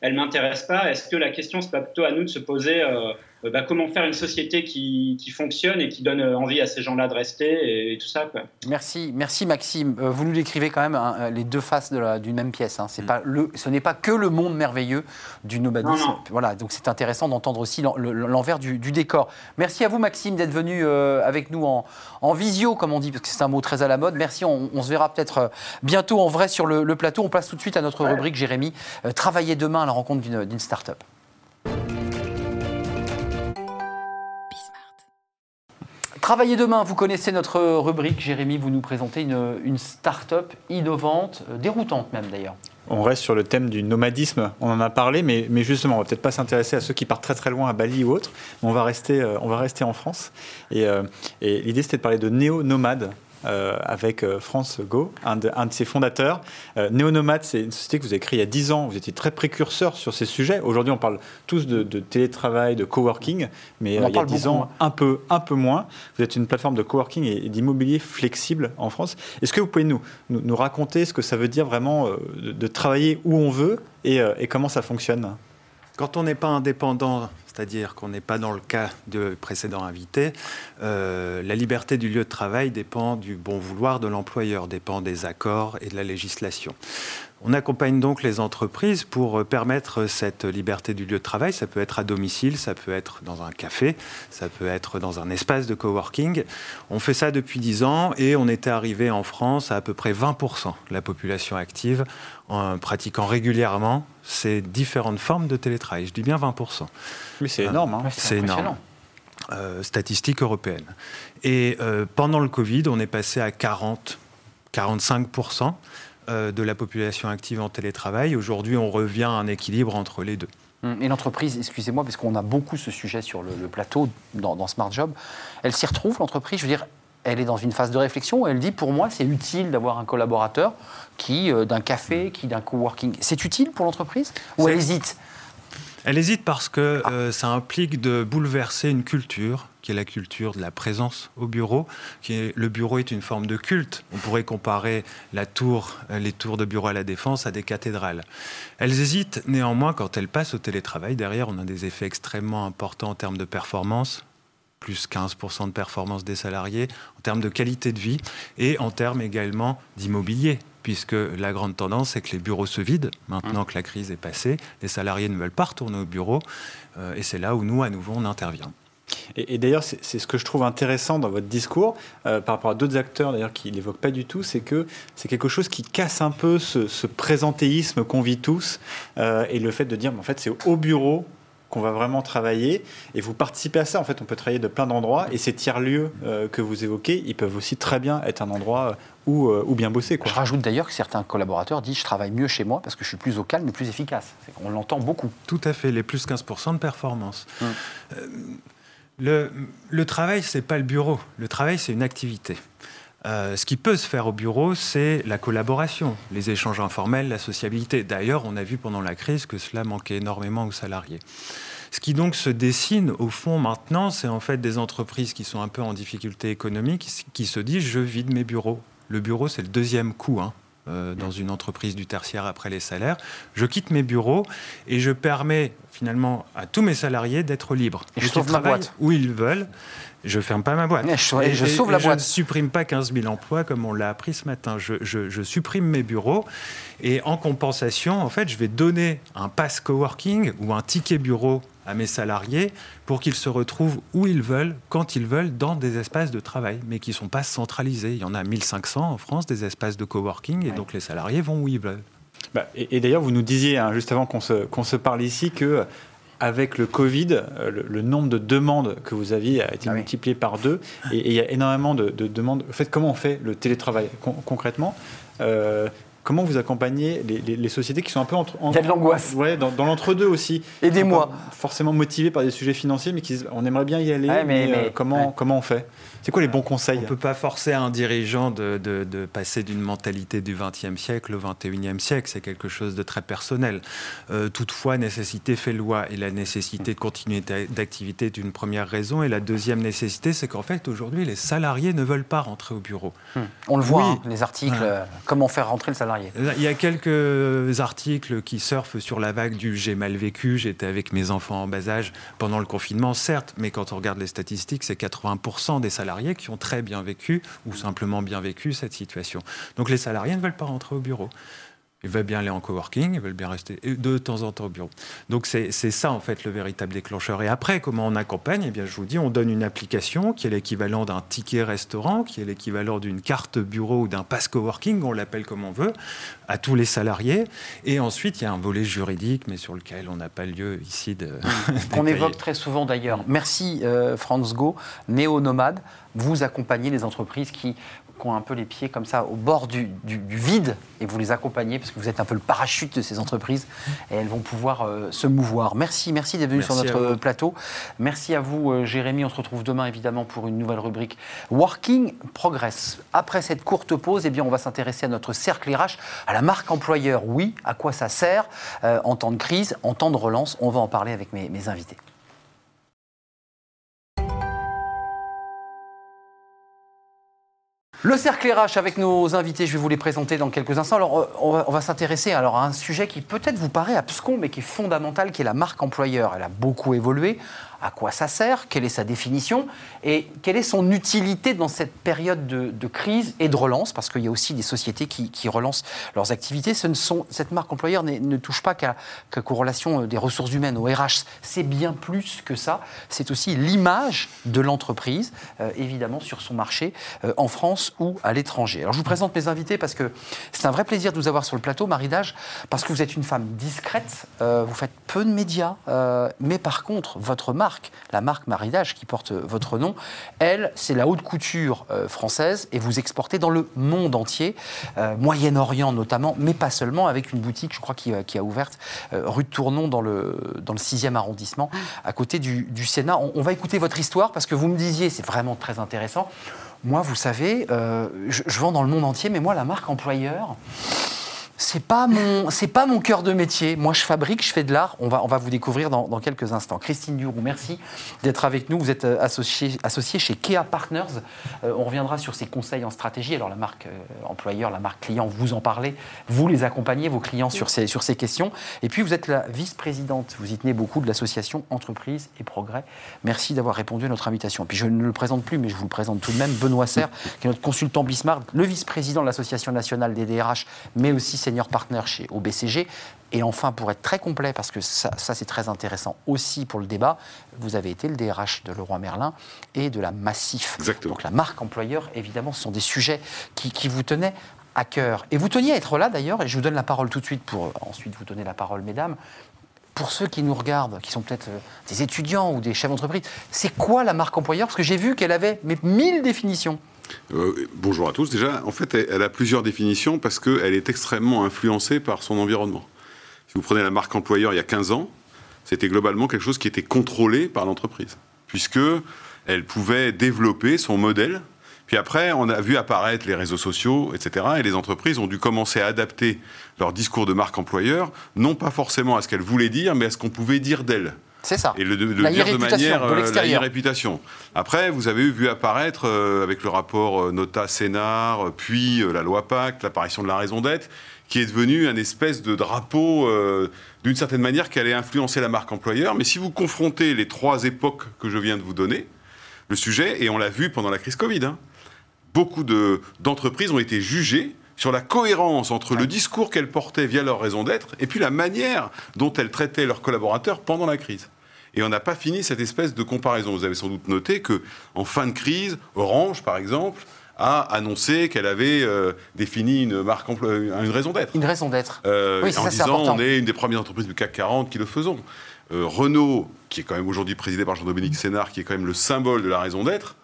elle m'intéresse pas. Est-ce que la question, c'est pas plutôt à nous de se poser euh, bah, comment faire une société qui, fonctionne et qui donne envie à ces gens-là de rester et, tout ça. Merci, merci Maxime. vous nous décrivez quand même hein, les deux faces d'une même pièce. Hein. C'est mm. pas le, ce n'est pas que le monde merveilleux du nomadisme. Voilà, donc c'est intéressant d'entendre aussi l'envers du, décor. Merci à vous Maxime d'être venu avec nous en, en, visio, comme on dit, parce que c'est un mot très à la mode. Merci, on, se verra peut-être bientôt en vrai sur le, plateau. On passe tout de suite à notre rubrique, Jérémy, travailler demain à la rencontre d'une start-up. Travailler demain, vous connaissez notre rubrique. Jérémy, vous nous présentez une, start-up innovante, euh, déroutante même d'ailleurs. On reste sur le thème du nomadisme, on en a parlé, mais, justement, on va peut-être pas s'intéresser à ceux qui partent très très loin à Bali ou autre, on va rester, euh, on va rester en France. Et, euh, et l'idée c'était de parler de néo-nomades. Euh, avec euh, France Go, un de, ses fondateurs. Euh, Néonomade, c'est une société que vous avez créée il y a 10 ans. Vous étiez très précurseur sur ces sujets. Aujourd'hui, on parle tous de, télétravail, de coworking, mais il y a 10 ans, un peu, un peu moins. Vous êtes une plateforme de coworking et, d'immobilier flexible en France. Est-ce que vous pouvez nous, nous, raconter ce que ça veut dire vraiment de, travailler où on veut et, et comment ça fonctionne? Quand on n'est pas indépendant c'est-à-dire qu'on n'est pas dans le cas de précédent invité. Euh, la liberté du lieu de travail dépend du bon vouloir de l'employeur, dépend des accords et de la législation. On accompagne donc les entreprises pour permettre cette liberté du lieu de travail. Ça peut être à domicile, ça peut être dans un café, ça peut être dans un espace de coworking. On fait ça depuis 10 ans et on était arrivé en France à à peu près 20% de la population active en pratiquant régulièrement ces différentes formes de télétravail. Je dis bien 20%. Mais c'est énorme. Hein. c'est énorme. Euh, statistique européenne. Et euh, pendant le Covid, on est passé à 40, 45% euh, de la population active en télétravail. Aujourd'hui, on revient à un équilibre entre les deux. Hum, et l'entreprise, excusez-moi, parce qu'on a beaucoup ce sujet sur le, plateau dans, dans, Smart Job, elle s'y retrouve, l'entreprise? Je veux dire, elle est dans une phase de réflexion. Elle dit, pour moi, c'est utile d'avoir un collaborateur qui, euh, d'un café, qui d'un coworking. C'est utile pour l'entreprise Ou elle hésite? Elle hésite parce que euh, ça implique de bouleverser une culture, qui est la culture de la présence au bureau. Qui est, le bureau est une forme de culte. On pourrait comparer la tour, euh, les tours de bureau à la défense à des cathédrales. Elles hésitent néanmoins quand elles passent au télétravail. Derrière, on a des effets extrêmement importants en termes de performance plus 15% de performance des salariés, en termes de qualité de vie et en termes également d'immobilier puisque la grande tendance, c'est que les bureaux se vident. Maintenant que la crise est passée, les salariés ne veulent pas retourner au bureau, euh, et c'est là où nous, à nouveau, on intervient. Et, d'ailleurs, c'est ce que je trouve intéressant dans votre discours, euh, par rapport à d'autres acteurs d'ailleurs qui l'évoquent pas du tout, c'est que c'est quelque chose qui casse un peu ce, présentéisme qu'on vit tous, euh, et le fait de dire, en fait, c'est au bureau qu'on va vraiment travailler. Et vous participez à ça. En fait, on peut travailler de plein d'endroits. Et ces tiers-lieux euh, que vous évoquez, ils peuvent aussi très bien être un endroit où, euh, où bien bosser. Quoi. Je rajoute d'ailleurs que certains collaborateurs disent je travaille mieux chez moi parce que je suis plus au calme et plus efficace. On l'entend beaucoup. Tout à fait, les plus 15% de performance. Hum. Euh, le, le travail, c'est pas le bureau. Le travail, c'est une activité. Euh, ce qui peut se faire au bureau, c'est la collaboration, les échanges informels, la sociabilité. D'ailleurs, on a vu pendant la crise que cela manquait énormément aux salariés. Ce qui donc se dessine au fond maintenant, c'est en fait des entreprises qui sont un peu en difficulté économique, qui se disent je vide mes bureaux. Le bureau, c'est le deuxième coût hein, euh, dans une entreprise du tertiaire après les salaires. Je quitte mes bureaux et je permets finalement à tous mes salariés d'être libres. Et je sauve ma boîte. Où ils veulent. Je ferme pas ma boîte. Et je, sauve la boîte. Je ne supprime pas 15 000 emplois comme on l'a appris ce matin. Je, je, supprime mes bureaux et en compensation, en fait, je vais donner un pass coworking ou un ticket bureau à mes salariés pour qu'ils se retrouvent où ils veulent, quand ils veulent, dans des espaces de travail, mais qui ne sont pas centralisés. Il y en a 1500 en France, des espaces de coworking, et donc les salariés vont où ils veulent. Bah, et, d'ailleurs, vous nous disiez, hein, juste avant qu'on se, se, parle ici, que avec le Covid, euh, le, nombre de demandes que vous aviez a été ah multiplié par deux. Et, il y a énormément de, demandes. En fait, comment on fait le télétravail concrètement? Euh, Comment vous accompagnez les, sociétés qui sont un peu entre, Il y a de l'angoisse. Ouais, dans, l'entre-deux aussi. Aidez-moi. Forcément motivés par des sujets financiers, mais qui disent on aimerait bien y aller, mais, euh, comment, comment on fait? C'est quoi les bons conseils On ne peut pas forcer un dirigeant de, de, passer d'une mentalité du XXe siècle au XXIe siècle. C'est quelque chose de très personnel. Euh, toutefois, nécessité fait loi. Et la nécessité de continuer d'activité est une première raison. Et la deuxième nécessité, c'est qu'en fait, aujourd'hui, les salariés ne veulent pas rentrer au bureau. On le voit, hein, les articles, euh, comment faire rentrer le salarié salariés. Il y a quelques articles qui surfent sur la vague du j'ai mal vécu, j'étais avec mes enfants en bas âge pendant le confinement, certes, mais quand on regarde les statistiques, c'est 80% des salariés qui ont très bien vécu ou simplement bien vécu cette situation. Donc les salariés ne veulent pas rentrer au bureau. Ils veulent bien aller en coworking, ils veulent bien rester de temps en temps au bureau. Donc c'est ça en fait le véritable déclencheur. Et après, comment on accompagne? Eh bien, je vous dis, on donne une application qui est l'équivalent d'un ticket restaurant, qui est l'équivalent d'une carte bureau ou d'un pass coworking, on l'appelle comme on veut, à tous les salariés. Et ensuite, il y a un volet juridique, mais sur lequel on n'a pas lieu ici de. Qu'on évoque très souvent d'ailleurs. Merci euh, Franz Go, néo-nomade. Vous accompagnez les entreprises qui qui ont un peu les pieds comme ça au bord du, vide et vous les accompagnez parce que vous êtes un peu le parachute de ces entreprises et elles vont pouvoir euh, se mouvoir. Merci, merci d'être venu sur notre plateau. Merci à vous, euh, Jérémy. On se retrouve demain évidemment pour une nouvelle rubrique Working Progress. Après cette courte pause, eh bien, on va s'intéresser à notre cercle RH, à la marque employeur. Oui, à quoi ça sert euh, en temps de crise, en temps de relance On va en parler avec mes invités. Le cercle RH avec nos invités, je vais vous les présenter dans quelques instants. Alors, euh, on va, s'intéresser à un sujet qui peut-être vous paraît abscon, mais qui est fondamental, qui est la marque employeur. Elle a beaucoup évolué à quoi ça sert, quelle est sa définition et quelle est son utilité dans cette période de, crise et de relance, parce qu'il y a aussi des sociétés qui, relancent leurs activités. Ce ne sont, cette marque employeur ne touche pas qu'à qu'aux relations des ressources humaines, au RH. C'est bien plus que ça. C'est aussi l'image de l'entreprise, euh, évidemment, sur son marché, euh, en France ou à l'étranger. Alors je vous présente mes invités parce que c'est un vrai plaisir de vous avoir sur le plateau, Marie Dage, parce que vous êtes une femme discrète, euh, vous faites peu de médias, mais par contre, votre marque la marque Maridage qui porte votre nom, elle, c'est la haute couture euh, française et vous exportez dans le monde entier, euh, Moyen-Orient notamment, mais pas seulement, avec une boutique, je crois, qui, euh, a ouverte rue de Tournon dans le, dans le 6e arrondissement, à côté du, Sénat. On, va écouter votre histoire parce que vous me disiez, c'est vraiment très intéressant. Moi, vous savez, je vends dans le monde entier, mais moi, la marque employeur, c'est pas mon c'est pas mon cœur de métier. Moi, je fabrique, je fais de l'art. On va on va vous découvrir dans, quelques instants. Christine Duroux, merci d'être avec nous. Vous êtes euh, associée associé chez Kea Partners. Euh, on reviendra sur ces conseils en stratégie. Alors la marque euh, employeur, la marque client, vous en parlez. Vous les accompagnez vos clients sur ces sur ces questions. Et puis vous êtes la vice-présidente. Vous y tenez beaucoup de l'association Entreprise et Progrès. Merci d'avoir répondu à notre invitation. Puis je ne le présente plus, mais je vous le présente tout de même. Benoît Serre, qui est notre consultant Bismarck, le vice-président de l'association nationale des DRH, mais aussi senior partner chez OBCG. Et enfin, pour être très complet, parce que ça, c'est très intéressant aussi pour le débat, vous avez été le DRH de Leroy Merlin et de la Massif. Exactement. Donc la marque employeur, évidemment, ce sont des sujets qui, vous tenaient à cœur. Et vous teniez à être là d'ailleurs, et je vous donne la parole tout de suite pour ensuite vous donner la parole, mesdames. Pour ceux qui nous regardent, qui sont peut-être euh, des étudiants ou des chefs d'entreprise, c'est quoi la marque employeur? Parce que j'ai vu qu'elle avait mille définitions. Euh, bonjour à tous. Déjà, en fait, elle, a plusieurs définitions parce qu'elle est extrêmement influencée par son environnement. Si vous prenez la marque employeur il y a 15 ans, c'était globalement quelque chose qui était contrôlé par l'entreprise, puisque elle pouvait développer son modèle. Puis après, on a vu apparaître les réseaux sociaux, etc. Et les entreprises ont dû commencer à adapter leur discours de marque employeur, non pas forcément à ce qu'elle voulait dire, mais à ce qu'on pouvait dire d'elle. C'est ça. Et le, dire de manière euh, la réputation. Après, vous avez vu apparaître euh, avec le rapport euh, Nota Sénard, puis la loi Pacte, l'apparition de la raison d'être, qui est devenu un espèce de drapeau d'une certaine manière qui allait influencer la marque employeur. Mais si vous confrontez les trois époques que je viens de vous donner, le sujet, et on l'a vu pendant la crise Covid, hein, beaucoup d'entreprises ont été jugées sur la cohérence entre le discours qu'elles portaient via leur raison d'être et puis la manière dont elles traitaient leurs collaborateurs pendant la crise. Et on n'a pas fini cette espèce de comparaison. Vous avez sans doute noté que en fin de crise, Orange, par exemple, a annoncé qu'elle avait euh, défini une marque, une raison d'être. Une raison d'être. Euh, oui, en ça, disant, on est une des premières entreprises du CAC 40 qui le faisons. Euh, Renault, qui est quand même aujourd'hui présidé par Jean-Dominique Sénard, qui est quand même le symbole de la raison d'être,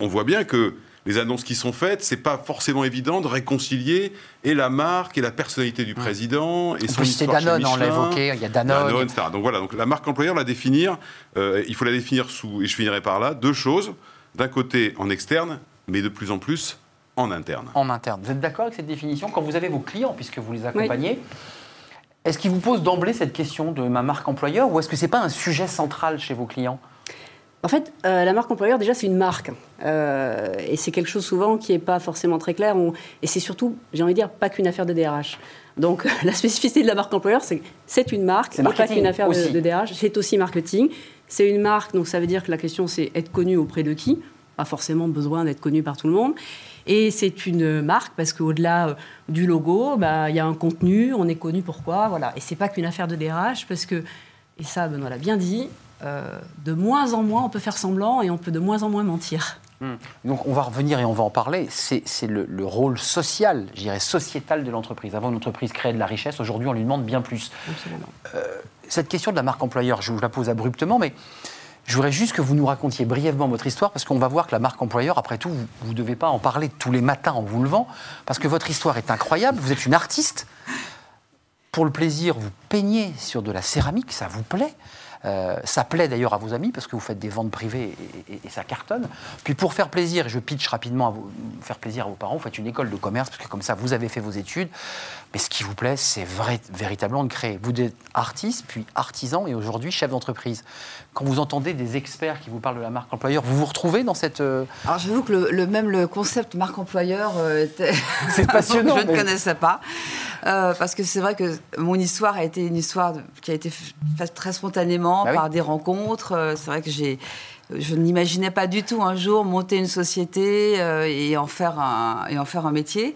on voit bien que les annonces qui sont faites, c'est pas forcément évident de réconcilier et la marque et la personnalité du président et son histoire Danone, on l'a évoqué, il y a Danone, etc. Donc voilà, donc la marque employeur, la définir, euh, il faut la définir sous, et je finirai par là, deux choses. D'un côté en externe, mais de plus en plus en interne. En interne. Vous êtes d'accord avec cette définition? Quand vous avez vos clients, puisque vous les accompagnez Est-ce qu'ils vous posent d'emblée cette question de ma marque employeur ou est-ce que ce n'est pas un sujet central chez vos clients? En fait, la marque employeur, déjà, c'est une marque. et c'est quelque chose souvent qui n'est pas forcément très clair. et c'est surtout, j'ai envie de dire, pas qu'une affaire de DRH. Donc la spécificité de la marque employeur, c'est que c'est une marque, c'est pas qu'une affaire de, de, DRH, c'est aussi marketing. C'est une marque, donc ça veut dire que la question c'est être connu auprès de qui? Pas forcément besoin d'être connu par tout le monde. Et c'est une marque parce qu'au-delà euh, du logo, bah, il y a un contenu, on est connu pourquoi, voilà. Et c'est pas qu'une affaire de DRH parce que, et ça Benoît l'a bien dit, euh, de moins en moins on peut faire semblant et on peut de moins en moins mentir. Hmm. Donc on va revenir et on va en parler. C'est le, rôle social, je dirais sociétal de l'entreprise. Avant, une entreprise créait de la richesse. Aujourd'hui, on lui demande bien plus. Euh, cette question de la marque employeur, je vous la pose abruptement, mais je voudrais juste que vous nous racontiez brièvement votre histoire, parce qu'on va voir que la marque employeur, après tout, vous ne devez pas en parler tous les matins en vous levant, parce que votre histoire est incroyable. Vous êtes une artiste. Pour le plaisir, vous peignez sur de la céramique, ça vous plaît. Euh, ça plaît d'ailleurs à vos amis parce que vous faites des ventes privées et, ça cartonne. Puis pour faire plaisir, je pitch rapidement à faire plaisir à vos parents, vous faites une école de commerce parce que comme ça vous avez fait vos études. Mais ce qui vous plaît, c'est véritablement de créer. Vous êtes artiste, puis artisan et aujourd'hui chef d'entreprise. Quand vous entendez des experts qui vous parlent de la marque employeur, vous vous retrouvez dans cette. Euh, Alors j'avoue que le, même le concept marque employeur euh, était. C'est passionnant. je ne connaissais pas. parce que c'est vrai que mon histoire a été une histoire qui a été faite très spontanément bah par des rencontres. Euh, c'est vrai que j'ai je n'imaginais pas du tout un jour monter une société euh, et, en faire un, et en faire un métier.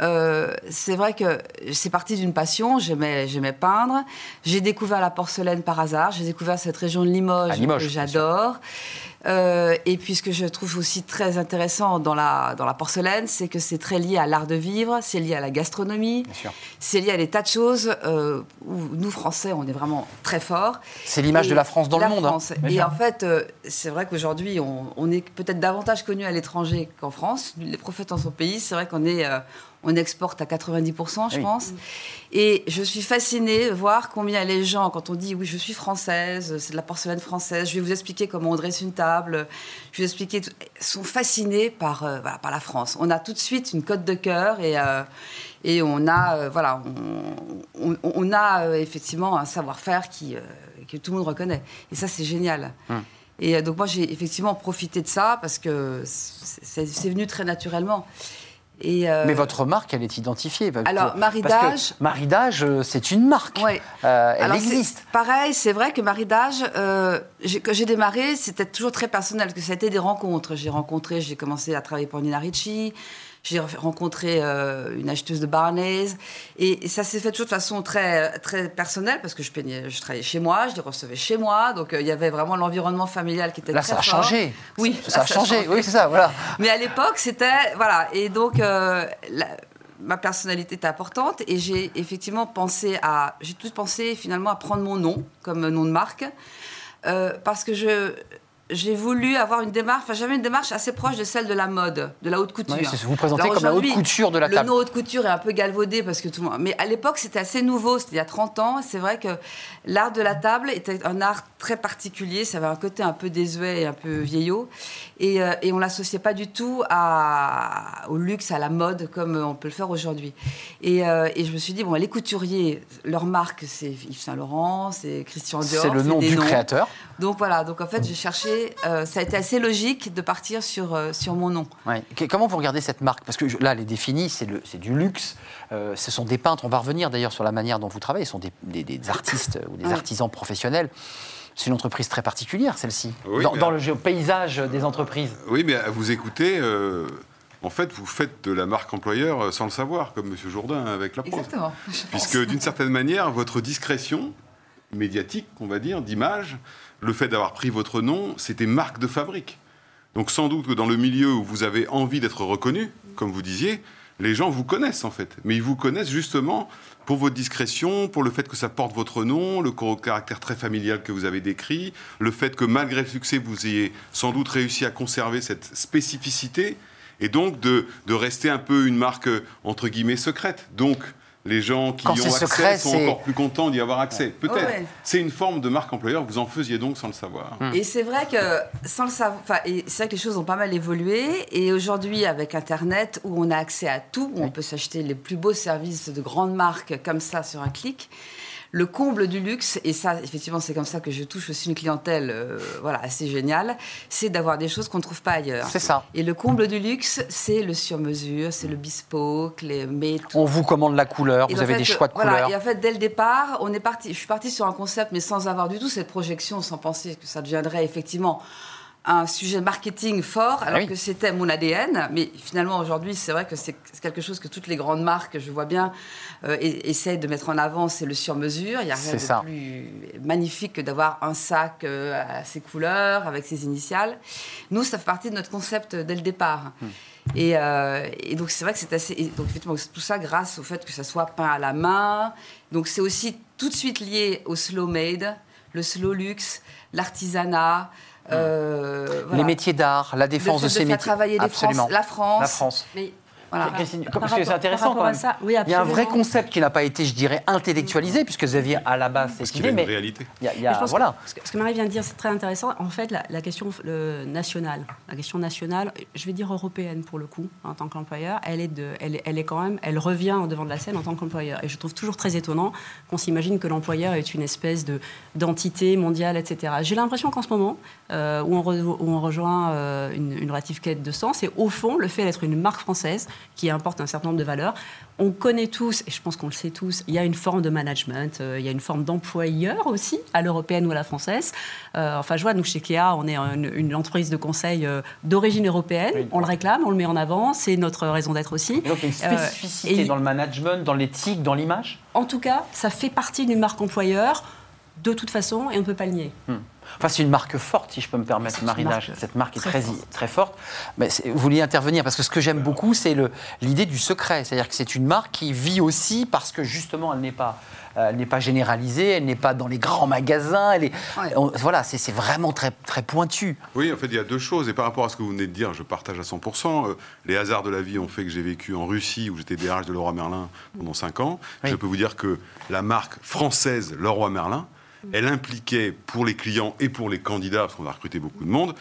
Euh, c'est vrai que c'est parti d'une passion, j'aimais, j'aimais peindre. J'ai découvert la porcelaine par hasard, j'ai découvert cette région de Limoges, Limoges que j'adore. Euh, et puis ce que je trouve aussi très intéressant dans la, dans la porcelaine, c'est que c'est très lié à l'art de vivre, c'est lié à la gastronomie, c'est lié à des tas de choses euh, où nous, Français, on est vraiment très forts. C'est l'image de la France dans le monde. Hein. Et en fait, euh, c'est vrai qu'aujourd'hui, on, on, est peut-être davantage connu à l'étranger qu'en France. Les prophètes en son pays, c'est vrai qu'on est on exporte à 90%, je pense. Et je suis fascinée de voir combien les gens, quand on dit oui, je suis française, c'est de la porcelaine française, je vais vous expliquer comment on dresse une table, je vais vous expliquer, sont fascinés par, euh, par la France. On a tout de suite une cote de cœur et, euh, et on a, euh, voilà, on, a effectivement un savoir-faire qui, que tout le monde reconnaît. Et ça, c'est génial. Hum. Et donc moi, j'ai effectivement profité de ça parce que c'est venu très naturellement. Euh, Mais votre marque, elle est identifiée. Alors, Maridage. Maridage, euh, c'est une marque. Oui. Euh, elle existe. Pareil, c'est vrai que Maridage, quand j'ai démarré, c'était toujours très personnel, parce que ça a été des rencontres. J'ai rencontré, j'ai commencé à travailler pour Nina Ricci. J'ai rencontré euh, une acheteuse de Barney's et, ça s'est fait toujours de façon très, très personnelle parce que je, peignais, je travaillais chez moi, je les recevais chez moi, donc euh, il y avait vraiment l'environnement familial qui était là, très ça a changé. Oui, ça, a changé. Oui, c'est ça, voilà. Mais à l'époque, c'était voilà, et donc euh, ma personnalité était importante et j'ai effectivement pensé à, j'ai tout pensé finalement à prendre mon nom comme nom de marque. parce que je, j'ai voulu avoir une démarche, enfin j'avais une démarche assez proche de celle de la mode, de la haute couture. Oui, vous présentez comme la haute couture de la table. Le nom haute couture est un peu galvaudé parce que tout le monde. Mais à l'époque, c'était assez nouveau, c'était il y a 30 ans. C'est vrai que l'art de la table était un art très particulier. Ça avait un côté un peu désuet et un peu vieillot. Et, euh, et on l'associait pas du tout à, au luxe, à la mode comme on peut le faire aujourd'hui. Et, euh, et, je me suis dit, bon, les couturiers, leur marque, c'est Yves Saint Laurent, c'est Christian Dior. C'est le nom du créateur. Donc voilà, donc en fait, j'ai cherché, euh, ça a été assez logique de partir sur, euh, sur mon nom. Comment vous regardez cette marque? Parce que là, elle est définie, c'est du luxe, euh, ce sont des peintres, on va revenir d'ailleurs sur la manière dont vous travaillez, ce sont des, des, artistes ou des artisans professionnels. C'est une entreprise très particulière, celle-ci, dans, le paysage des entreprises. Oui, mais à vous écouter, en fait, vous faites de la marque employeur sans le savoir, comme M. Jourdain avec la prose. Exactement. Puisque d'une certaine manière, votre discrétion médiatique, on va dire, d'image, le fait d'avoir pris votre nom, c'était marque de fabrique. Donc sans doute que dans le milieu où vous avez envie d'être reconnu, comme vous disiez, les gens vous connaissent en fait. Mais ils vous connaissent justement pour votre discrétion, pour le fait que ça porte votre nom, le caractère très familial que vous avez décrit, le fait que malgré le succès, vous ayez sans doute réussi à conserver cette spécificité et donc de, rester un peu une marque entre guillemets secrète. Donc les gens qui y ont accès sont encore plus contents d'y avoir accès. Peut-être. C'est une forme de marque employeur, vous en faisiez donc sans le savoir. Hmm. Et c'est vrai que sans le savoir, c'est vrai que les choses ont pas mal évolué. Et aujourd'hui, avec Internet, où on a accès à tout, où on peut s'acheter les plus beaux services de grandes marques comme ça sur un clic, le comble du luxe, et ça, effectivement, c'est comme ça que je touche aussi une clientèle euh, voilà, assez géniale, c'est d'avoir des choses qu'on ne trouve pas ailleurs. C'est ça. Et le comble du luxe, c'est le sur-mesure, c'est le bespoke, les mais On vous commande la couleur, vous avez des choix de voilà, couleurs. Et en fait, dès le départ, on est parti, je suis partie sur un concept, mais sans avoir du tout cette projection, sans penser que ça deviendrait effectivement un sujet marketing fort, ah alors que c'était mon ADN. Mais finalement, aujourd'hui, c'est vrai que c'est quelque chose que toutes les grandes marques, je vois bien, euh, essaient de mettre en avant, c'est le sur-mesure. Il n'y a rien de plus magnifique que d'avoir un sac euh, à ses couleurs, avec ses initiales. Nous, ça fait partie de notre concept dès le départ. Hmm. Euh, et, donc, c'est vrai que c'est assez. donc, effectivement, tout ça grâce au fait que ça soit peint à la main. Donc, c'est aussi tout de suite lié au slow made, le slow luxe, l'artisanat. Euh, Les métiers d'art, la défense de, ces métiers. travailler la France. La France. Voilà. Parce que c'est intéressant quand même. Ça, oui, il y a un vrai concept qui n'a pas été, je dirais, intellectualisé, puisque Xavier, à la base, c'est qu'il mais une réalité. Il y a, voilà. Que, ce que Marie vient de dire, c'est très intéressant. En fait, la, question nationale, la question nationale, je vais dire européenne pour le coup, en tant qu'employeur, elle est de, elle, elle est quand même, elle revient au devant de la scène en tant qu'employeur. Et je trouve toujours très étonnant qu'on s'imagine que l'employeur est une espèce de d'entité mondiale, etc. J'ai l'impression qu'en ce moment, euh, où, on on rejoint euh, une, une relative quête de sens, c'est au fond le fait d'être une marque française qui importe un certain nombre de valeurs. On connaît tous, et je pense qu'on le sait tous, il y a une forme de management, euh, il y a une forme d'employeur aussi, à l'européenne ou à la française. Euh, enfin, je vois, nous, chez Kea, on est une, entreprise de conseil euh, d'origine européenne. On le réclame, on le met en avant, c'est notre raison d'être aussi. donc, une spécificité dans le management, dans l'éthique, dans l'image? En tout cas, ça fait partie d'une marque employeur, de toute façon, et on ne peut pas le nier. Hmm. Enfin, c'est une marque forte, si je peux me permettre, Marinage. Cette marque est très, très forte. Mais vous vouliez intervenir parce que ce que j'aime beaucoup, c'est l'idée du secret. C'est-à-dire que c'est une marque qui vit aussi parce que justement, elle n'est pas, euh, n'est pas généralisée, elle n'est pas dans les grands magasins. Elle est, voilà, c'est vraiment très, très pointu. Oui, en fait, il y a deux choses. Et par rapport à ce que vous venez de dire, je partage à 100%. Euh, les hasards de la vie ont fait que j'ai vécu en Russie, où j'étais DRH de Leroy Merlin pendant 5 ans. Je peux vous dire que la marque française Leroy Merlin, elle impliquait pour les clients et pour les candidats, parce qu'on a recruté beaucoup de monde,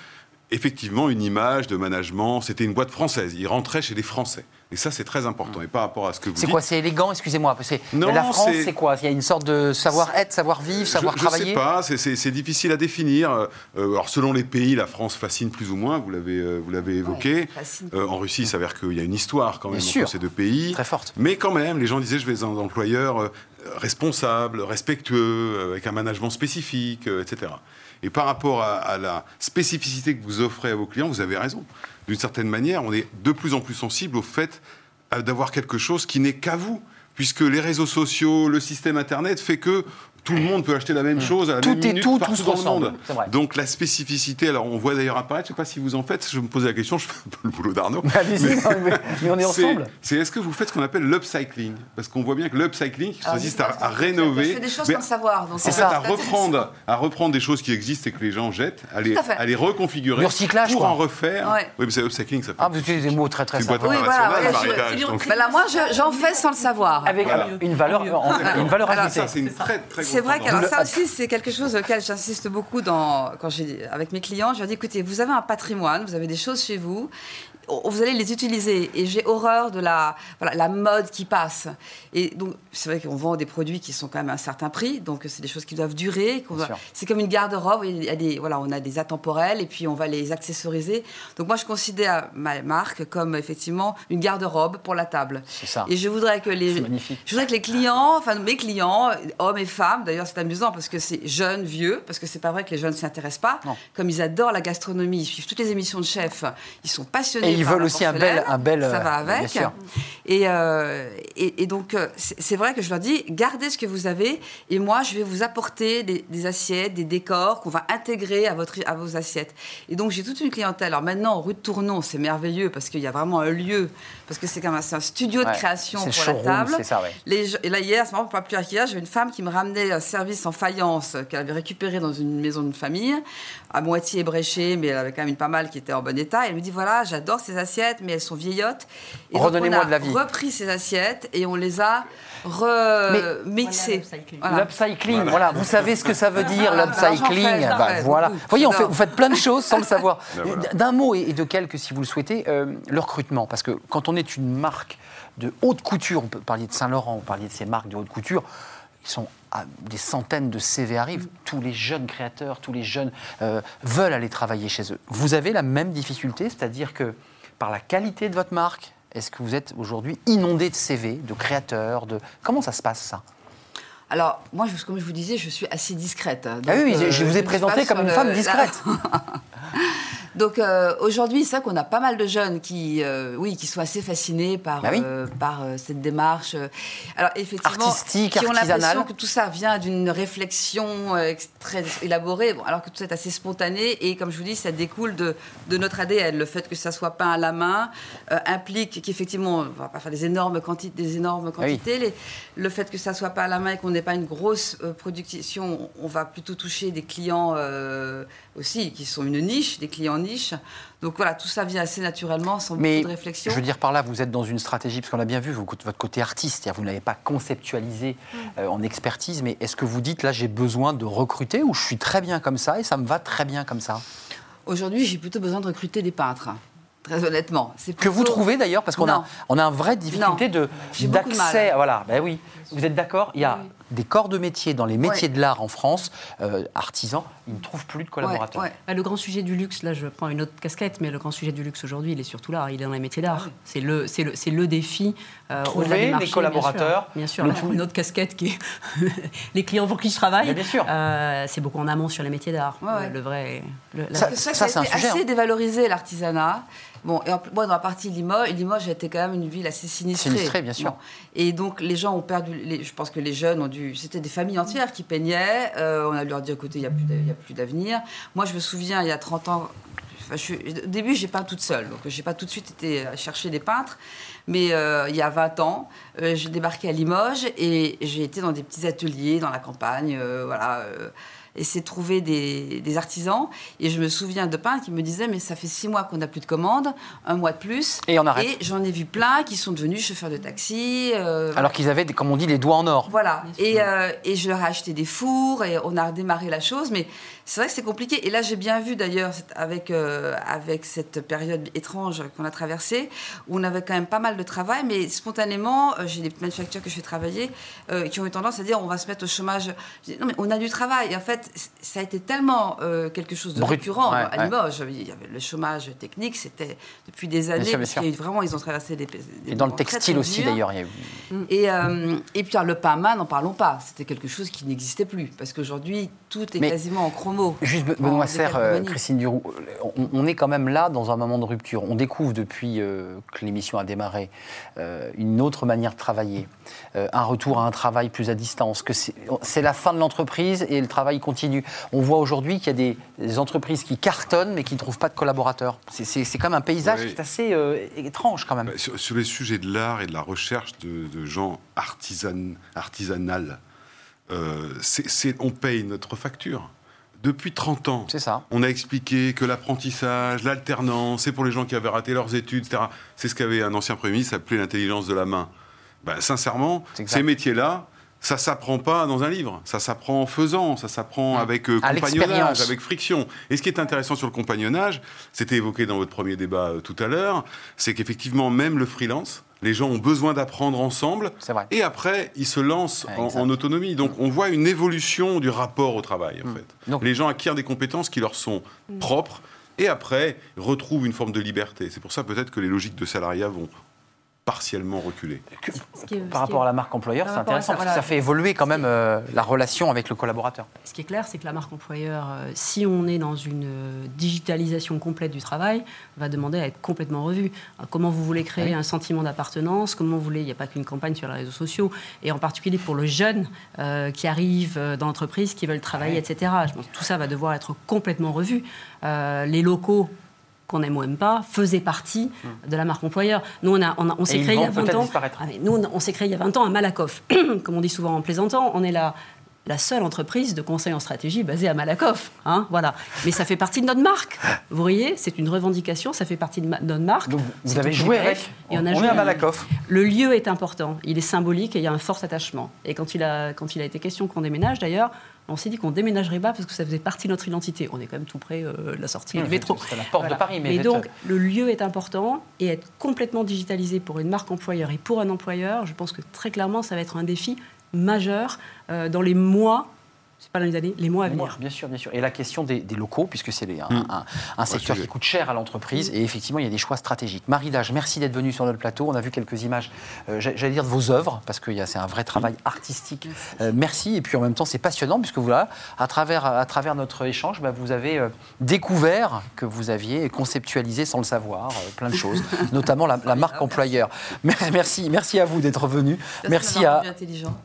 effectivement une image de management. C'était une boîte française. Ils rentraient chez les Français. Et ça, c'est très important. Et par rapport à ce que vous C'est quoi C'est élégant, excusez-moi. La France, c'est quoi? Il y a une sorte de savoir-être, savoir-vivre, savoir travailler Je ne sais pas, c'est difficile à définir. Euh, alors, selon les pays, la France fascine plus ou moins, vous l'avez euh, évoqué. Euh, en Russie, il s'avère qu'il y a une histoire quand même entre ces deux pays. Très forte. Mais quand même, les gens disaient, je vais dans un employeur responsable, respectueux, avec un management spécifique, etc. Et par rapport à, la spécificité que vous offrez à vos clients, vous avez raison. D'une certaine manière, on est de plus en plus sensible au fait euh, d'avoir quelque chose qui n'est qu'à vous puisque les réseaux sociaux, le système Internet fait que tout le monde peut acheter la même mmh. chose à la tout même minute tout, partout dans le monde. Donc la spécificité, alors on voit d'ailleurs apparaître, je ne sais pas si vous en faites, je me posais la question, je fais un peu le boulot d'Arnaud. Mais, on est ensemble. C'est est-ce que vous faites ce qu'on appelle l'upcycling? Parce qu'on voit bien que l'upcycling ah consiste à, rénover. C'est des choses sans savoir. C'est ça. À reprendre, à reprendre des choses qui existent et que les gens jettent, à les, à les reconfigurer pour en refaire. Oui, mais c'est upcycling, ça fait. Ah, vous utilisez des mots très très simples. Oui, voilà. Là, moi, j'en fais sans le savoir. Avec une valeur, une valeur ajoutée. C'est une très très c'est vrai que ça aussi, c'est quelque chose auquel j'insiste beaucoup dans, quand avec mes clients. Je leur dis, écoutez, vous avez un patrimoine, vous avez des choses chez vous, vous allez les utiliser. Et j'ai horreur de la, voilà, la mode qui passe. Et donc, c'est vrai qu'on vend des produits qui sont quand même à un certain prix, donc c'est des choses qui doivent durer. C'est comme une garde-robe. Il y a des, voilà, on a des intemporels et puis on va les accessoriser. Donc moi, je considère ma marque comme effectivement une garde-robe pour la table. C'est ça. Et je voudrais que les, je voudrais que les clients, enfin mes clients, hommes et femmes, d'ailleurs c'est amusant parce que c'est jeunes, vieux, parce que c'est pas vrai que les jeunes ne s'y intéressent pas. Comme ils adorent la gastronomie, ils suivent toutes les émissions de chefs, ils sont passionnés ils veulent aussi un bel, un bel. Ça va euh, avec. Et, euh, et, et, donc, euh, c'est vrai que je leur dis, gardez ce que vous avez, et moi, je vais vous apporter des, assiettes, des décors qu'on va intégrer à, votre, à vos assiettes. Et donc, j'ai toute une clientèle. Alors maintenant, rue de Tournon, c'est merveilleux parce qu'il y a vraiment un lieu, parce que c'est comme un, un studio de création pour la table. Ça, Les, et là, hier, c'est marrant, pas plus hier, j'ai une femme qui me ramenait un service en faïence qu'elle avait récupéré dans une maison de famille, à moitié ébréché, mais elle avait quand même une pas mal qui était en bon état. Et elle me dit voilà, j'adore ces assiettes, mais elles sont vieillottes. Et Redonnez-moi de la vie. On a repris ces assiettes et on les a remixées. L'upcycling, voilà, Vous savez ce que ça veut dire, l'upcycling bah, Voilà. Vous voyez, on fait, vous faites plein de choses sans le savoir. Ben d'un mot et de quelques, si vous le souhaitez, euh, le recrutement. Parce que quand on est une marque de haute couture, on peut parler de Saint-Laurent, on parler de ces marques de haute couture, des centaines de CV arrivent. Tous les jeunes créateurs, tous les jeunes euh, veulent aller travailler chez eux. Vous avez la même difficulté, c'est-à-dire que par la qualité de votre marque, est-ce que vous êtes aujourd'hui inondé de CV, de créateurs de... Comment ça se passe ça? Alors, moi, comme je vous disais, je suis assez discrète. ah oui, je vous ai présenté comme une femme discrète. Donc euh, aujourd'hui, c'est vrai qu'on a pas mal de jeunes qui, euh, oui, qui sont assez fascinés par, bah euh, par cette démarche. Alors effectivement, artistique, qui ont l'impression que tout ça vient d'une réflexion très élaborée, bon, alors que tout est assez spontané et comme je vous dis, ça découle de, de notre ADN. Le fait que ça soit peint à la main implique qu'effectivement, on va pas faire des énormes, quantités, des énormes ah quantités. le fait que ça soit pas à la main et qu'on n'ait pas une grosse production, on va plutôt toucher des clients aussi qui sont une niche, des clients niche. Donc voilà, tout ça vient assez naturellement, sans beaucoup de réflexion. Je veux dire par là, vous êtes dans une stratégie, parce qu'on a bien vu votre côté artiste, vous ne l'avez pas conceptualisé mm. euh, en expertise, mais est-ce que vous dites là j'ai besoin de recruter ou je suis très bien comme ça et ça me va très bien comme ça? Aujourd'hui, j'ai plutôt besoin de recruter des peintres très honnêtement. Que vous trouvez d'ailleurs, parce qu'on a, on a une vraie difficulté d'accès. Voilà, ben oui. Vous êtes d'accord? Il y a des corps de métier dans les métiers de l'art en France, euh, artisans, ils ne trouvent plus de collaborateurs. Bah, le grand sujet du luxe, là je prends une autre casquette, mais le grand sujet du luxe aujourd'hui, il est surtout là, il est dans les métiers d'art. Ah c'est le, le, le, défi. Euh, Trouver des collaborateurs. Bien sûr, bien sûr une autre casquette qui est les clients pour qui je travaille. Bien sûr. Euh, c'est beaucoup en amont sur les métiers d'art. Le vrai. ça, ça, c'est assez hein. dévalorisé l'artisanat. Bon, et moi, dans la partie Limoges, Limoges était quand même une ville assez sinistrée. Sinistrée, bien sûr. Et donc, les gens ont perdu. je pense que les jeunes ont dû. C'était des familles entières qui peignaient. Euh, on a leur dit, écoutez, il n'y a plus d'avenir. Moi, je me souviens, il y a 30 ans. au début, j'ai peint toute seule, donc j'ai pas tout de suite été chercher des peintres. Mais euh, il y a 20 ans, euh, j'ai débarqué à Limoges et j'ai été dans des petits ateliers dans la campagne, voilà essayer de trouver des, artisans. Et je me souviens de peintres qui me disaient Mais ça fait six mois qu'on n'a plus de commandes, un mois de plus. Et on arrête. Et j'en ai vu plein qui sont devenus chauffeurs de taxi. Euh, Alors qu'ils avaient, comme on dit, les doigts en or. Voilà. Et, euh, et, je leur ai acheté des fours et on a redémarré la chose. Mais c'est vrai que c'est compliqué. Et là, j'ai bien vu d'ailleurs, avec, euh, avec cette période étrange qu'on a traversée, où on avait quand même pas mal de travail, mais spontanément, j'ai des manufactures que je fais travailler euh, qui ont eu tendance à dire on va se mettre au chômage. non, mais on a du travail. Et en fait, ça a été tellement quelque chose de récurrent à Limoges. Il y avait le chômage technique, c'était depuis des années. vraiment, ils ont traversé des. des et dans le textile aussi, d'ailleurs. Et, et puis, le pain n'en parlons pas. C'était quelque chose qui n'existait plus. Parce qu'aujourd'hui, tout est quasiment en chromo. Juste, Benoît Serre, euh, Christine Duroux, on, est quand même là dans un moment de rupture. On découvre depuis euh, que l'émission a démarré euh, une autre manière de travailler, un retour à un travail plus à distance, que c'est la fin de l'entreprise et le travail continue. On voit aujourd'hui qu'il y a des, entreprises qui cartonnent mais qui ne trouvent pas de collaborateurs. C'est quand même un paysage qui est assez étrange quand même. Bah, sur, les sujets de l'art et de la recherche de, gens artisan, artisanales, on paye notre facture. Depuis 30 ans, ça. on a expliqué que l'apprentissage, l'alternance, c'est pour les gens qui avaient raté leurs études, etc. C'est ce qu'avait un ancien Premier ministre appelé l'intelligence de la main. Ben, sincèrement, ces métiers-là, ça s'apprend pas dans un livre, ça s'apprend en faisant, ça s'apprend mmh. avec euh, compagnonnage, avec friction. Et ce qui est intéressant sur le compagnonnage, c'était évoqué dans votre premier débat euh, tout à l'heure, c'est qu'effectivement même le freelance, les gens ont besoin d'apprendre ensemble. Et après, ils se lancent en, autonomie. Donc, on voit une évolution du rapport au travail, en mm. fait. les gens acquièrent des compétences qui leur sont mm. propres et après retrouvent une forme de liberté. C'est pour ça peut-être que les logiques de salariat vont partiellement reculé. Par rapport à la marque employeur, c'est intéressant parce que ça fait évoluer quand même euh, la relation avec le collaborateur. Ce qui est clair, c'est que la marque employeur, euh, si on est dans une euh, digitalisation complète du travail, va demander à être complètement revue. comment vous voulez créer un sentiment d'appartenance Comment vous voulez Il n'y a pas qu'une campagne sur les réseaux sociaux, et en particulier pour le jeune qui arrive dans l'entreprise, qui veulent travailler, etc. Je pense que tout ça va devoir être complètement revu. les locaux qu'on aime ou aime pas, faisait partie de la marque employeur. Nous, on, a, on, s'est créé il y a 20 ans. Ah, nous, on, s'est créé il y a 20 ans à Malakoff. Comme on dit souvent en plaisantant, on est la, la seule entreprise de conseil en stratégie basée à Malakoff. Hein, voilà. Mais ça fait partie de notre marque. Vous voyez, c'est une revendication, ça fait partie de notre marque. vous avez joué avec on, est à Malakoff. Le lieu est important, il est symbolique et il y a un fort attachement. Et quand il a, quand il a été question qu'on déménage, d'ailleurs, on s'est dit qu'on déménagerait pas parce que ça faisait partie de notre identité. On est quand même tout près euh, de la sortie du métro. C'est la porte de Paris. Mais, donc, le lieu est important et être complètement digitalisé pour une marque employeur et pour un employeur, je pense que très clairement, ça va être un défi majeur dans les mois c'est pas dans les années, les mois à venir. bien sûr, bien sûr. Et la question des, locaux, puisque c'est un, mm. un, secteur qui coûte cher à l'entreprise, et effectivement, il y a des choix stratégiques. Marie Dage, merci d'être venue sur notre plateau. On a vu quelques images, euh, j'allais dire de vos œuvres, parce que c'est un vrai travail artistique. Euh, merci. Et puis en même temps, c'est passionnant, puisque voilà, à travers, à travers notre échange, bah, vous avez euh, découvert que vous aviez conceptualisé sans le savoir plein de choses, notamment la, marque employeur. Merci, merci à vous d'être venu. Merci à.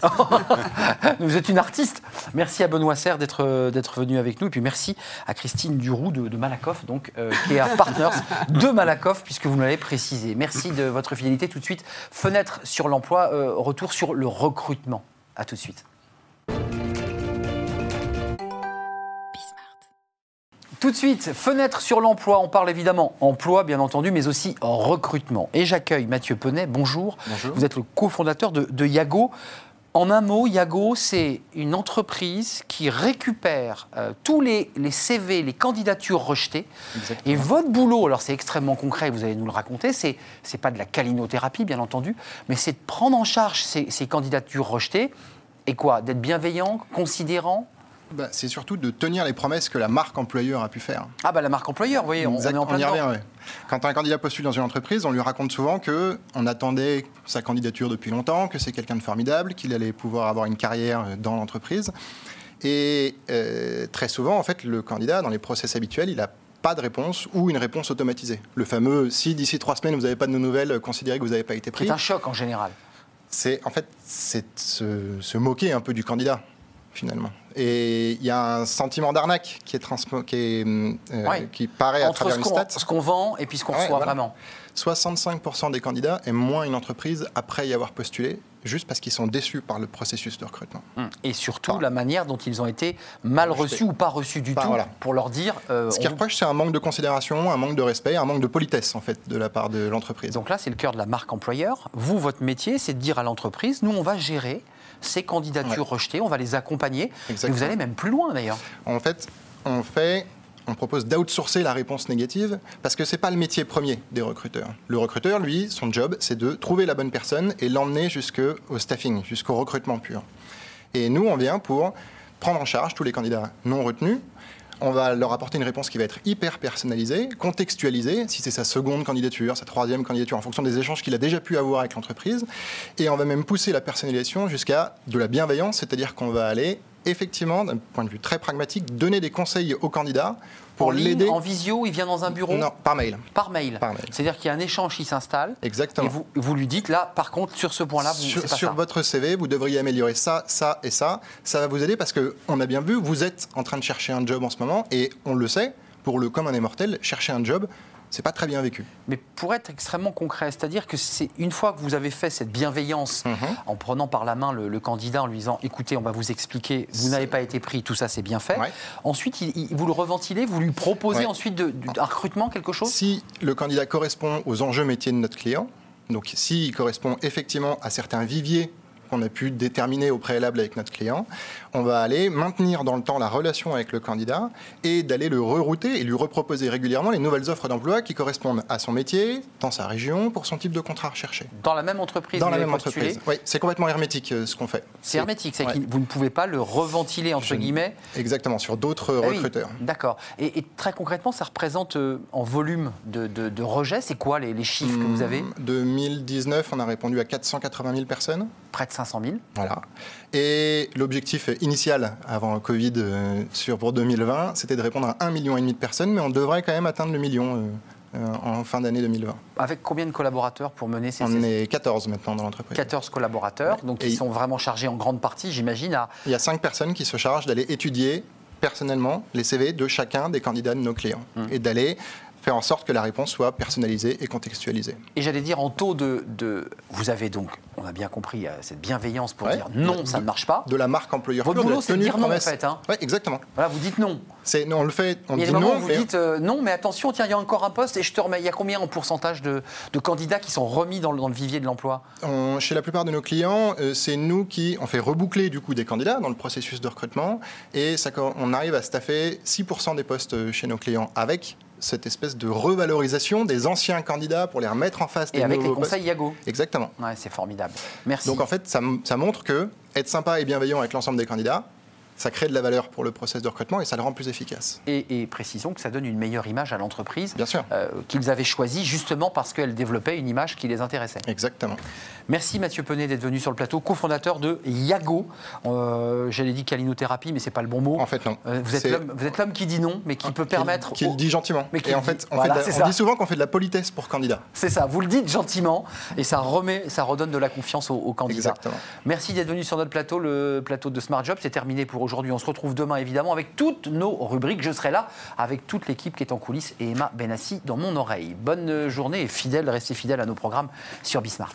vous êtes une artiste. Merci à Benoît Serre d'être d'être venu avec nous. Et puis merci à Christine Duroux de, Malakoff, donc, euh, qui est à Partners de Malakoff, puisque vous nous l'avez précisé. Merci de votre fidélité. Tout de suite, fenêtre sur l'emploi, euh, retour sur le recrutement. À tout de suite. Tout de suite, fenêtre sur l'emploi. On parle évidemment emploi, bien entendu, mais aussi recrutement. Et j'accueille Mathieu Penet. Bonjour. Bonjour. Vous êtes le cofondateur de, de Yago. En un mot, Yago, c'est une entreprise qui récupère euh, tous les, CV, les candidatures rejetées. Et votre boulot, alors c'est extrêmement concret, vous allez nous le raconter, c'est n'est pas de la calinothérapie, bien entendu, mais c'est de prendre en charge ces, ces candidatures rejetées. Et quoi D'être bienveillant, considérant? Bah, c'est surtout de tenir les promesses que la marque employeur a pu faire. Ah bah la marque employeur, vous voyez, on, est en plein y revient, Quand un candidat postule dans une entreprise, on lui raconte souvent que on attendait sa candidature depuis longtemps, que c'est quelqu'un de formidable, qu'il allait pouvoir avoir une carrière dans l'entreprise. Et euh, très souvent, en fait, le candidat, dans les process habituels, il n'a pas de réponse ou une réponse automatisée. Le fameux si d'ici trois semaines vous n'avez pas de nouvelles, considérez que vous n'avez pas été pris. C'est un choc en général. C'est en fait c'est se, se moquer un peu du candidat finalement. Et il y a un sentiment d'arnaque qui, est qui, est, euh, qui paraît à travers une stat. ce qu'on vend et puis ce qu'on reçoit vraiment. 65% des candidats aiment moins une entreprise après y avoir postulé, juste parce qu'ils sont déçus par le processus de recrutement. Hum. Et surtout la manière dont ils ont été mal reçus ou pas reçus du tout, pour leur dire... Euh, ce qui reproche, c'est un manque de considération, un manque de respect, un manque de politesse, en fait, de la part de l'entreprise. Donc là, c'est le cœur de la marque employeur. Vous, votre métier, c'est de dire à l'entreprise, nous, on va gérer ces candidatures rejetées, on va les accompagner. Et vous allez même plus loin d'ailleurs. En fait, on fait on propose d'outsourcer la réponse négative parce que ce n'est pas le métier premier des recruteurs. Le recruteur, lui, son job, c'est de trouver la bonne personne et l'emmener jusqu'au staffing, jusqu'au recrutement pur. Et nous, on vient pour prendre en charge tous les candidats non retenus on va leur apporter une réponse qui va être hyper personnalisée, contextualisée, si c'est sa seconde candidature, sa troisième candidature, en fonction des échanges qu'il a déjà pu avoir avec l'entreprise. Et on va même pousser la personnalisation jusqu'à de la bienveillance, c'est-à-dire qu'on va aller effectivement, d'un point de vue très pragmatique, donner des conseils aux candidats pour l'aider. En visio, il vient dans un bureau Non, par mail. Par mail. C'est-à-dire qu'il y a un échange qui s'installe. Exactement. Et vous, vous, lui dites, là, par contre, sur ce point-là, vous Sur, sur votre CV, vous devriez améliorer ça, ça et ça. Ça va vous aider parce qu'on a bien vu, vous êtes en train de chercher un job en ce moment et on le sait, pour le commun des mortels, chercher un job, c'est pas très bien vécu. Mais pour être extrêmement concret, c'est-à-dire que c'est une fois que vous avez fait cette bienveillance mhm. en prenant par la main le, candidat en lui disant écoutez, on va vous expliquer, vous n'avez pas été pris, tout ça c'est bien fait. Ensuite, vous le reventilez, vous lui proposez ensuite de, un recrutement, quelque chose? Si le candidat correspond aux enjeux métiers de notre client, donc s'il correspond effectivement à certains viviers qu'on a pu déterminer au préalable avec notre client, on va aller maintenir dans le temps la relation avec le candidat et d'aller le rerouter et lui reproposer régulièrement les nouvelles offres d'emploi qui correspondent à son métier, dans sa région, pour son type de contrat recherché. Dans la même entreprise Dans la même entreprise. Oui, c'est complètement hermétique euh, ce qu'on fait. C'est hermétique, c'est que vous ne pouvez pas le reventiler entre guillemets. Exactement, sur d'autres ah recruteurs. D'accord. Et, très concrètement, ça représente euh, en volume de, de, rejet, c'est quoi les, chiffres que vous avez? 2019, on a répondu à 480 000 personnes. Près de 500 000. Voilà. Et l'objectif initial avant Covid euh, sur, pour 2020, c'était de répondre à 1,5 million de personnes, mais on devrait quand même atteindre le million. Euh, euh, en fin d'année 2020. Avec combien de collaborateurs pour mener ces... On est 14 maintenant dans l'entreprise. 14 collaborateurs, donc ils sont vraiment chargés en grande partie, j'imagine, à... Il y a 5 personnes qui se chargent d'aller étudier personnellement les CV de chacun des candidats de nos clients hum. et d'aller faire en sorte que la réponse soit personnalisée et contextualisée. Et j'allais dire en taux de, de, Vous avez donc, on a bien compris, euh, cette bienveillance pour dire non, ça ne marche pas. De la marque employeur. Votre boulot, c'est de dire non en fait. Hein. Oui, exactement. Voilà, vous dites non. C'est, non, on le fait, on dit non. Vous dites euh, non, mais attention, tiens, il y a encore un poste et je te remets. Il y a combien en pourcentage de, de candidats qui sont remis dans le, dans le vivier de l'emploi? Chez la plupart de nos clients, euh, c'est nous qui on fait reboucler du coup des candidats dans le processus de recrutement et ça, on arrive à staffer 6% des postes chez nos clients avec cette espèce de revalorisation des anciens candidats pour les remettre en face des Et avec les conseils Yago. Exactement. Ouais, c'est formidable. Merci. Donc en fait, ça, ça montre que être sympa et bienveillant avec l'ensemble des candidats, ça crée de la valeur pour le process de recrutement et ça le rend plus efficace. Et, précisons que ça donne une meilleure image à l'entreprise. Bien sûr. Euh, qu'ils avaient choisi justement parce qu'elle développait une image qui les intéressait. Exactement. Merci Mathieu Penet d'être venu sur le plateau, cofondateur de Yago. Euh, J'allais dire calinothérapie, mais c'est pas le bon mot. En fait, non. Euh, vous êtes l'homme qui dit non, mais qui peut permettre. Qui, le dit gentiment. Mais et en fait, on, dit souvent qu'on fait de la politesse pour candidat. C'est ça, vous le dites gentiment et ça remet, ça redonne de la confiance aux, aux candidats. Exactement. Merci d'être venu sur notre plateau, le plateau de Smart Job. C'est terminé pour aujourd'hui. On se retrouve demain, évidemment, avec toutes nos rubriques. Je serai là avec toute l'équipe qui est en coulisses et Emma Benassi dans mon oreille. Bonne journée et fidèle, restez fidèles à nos programmes sur Bismart.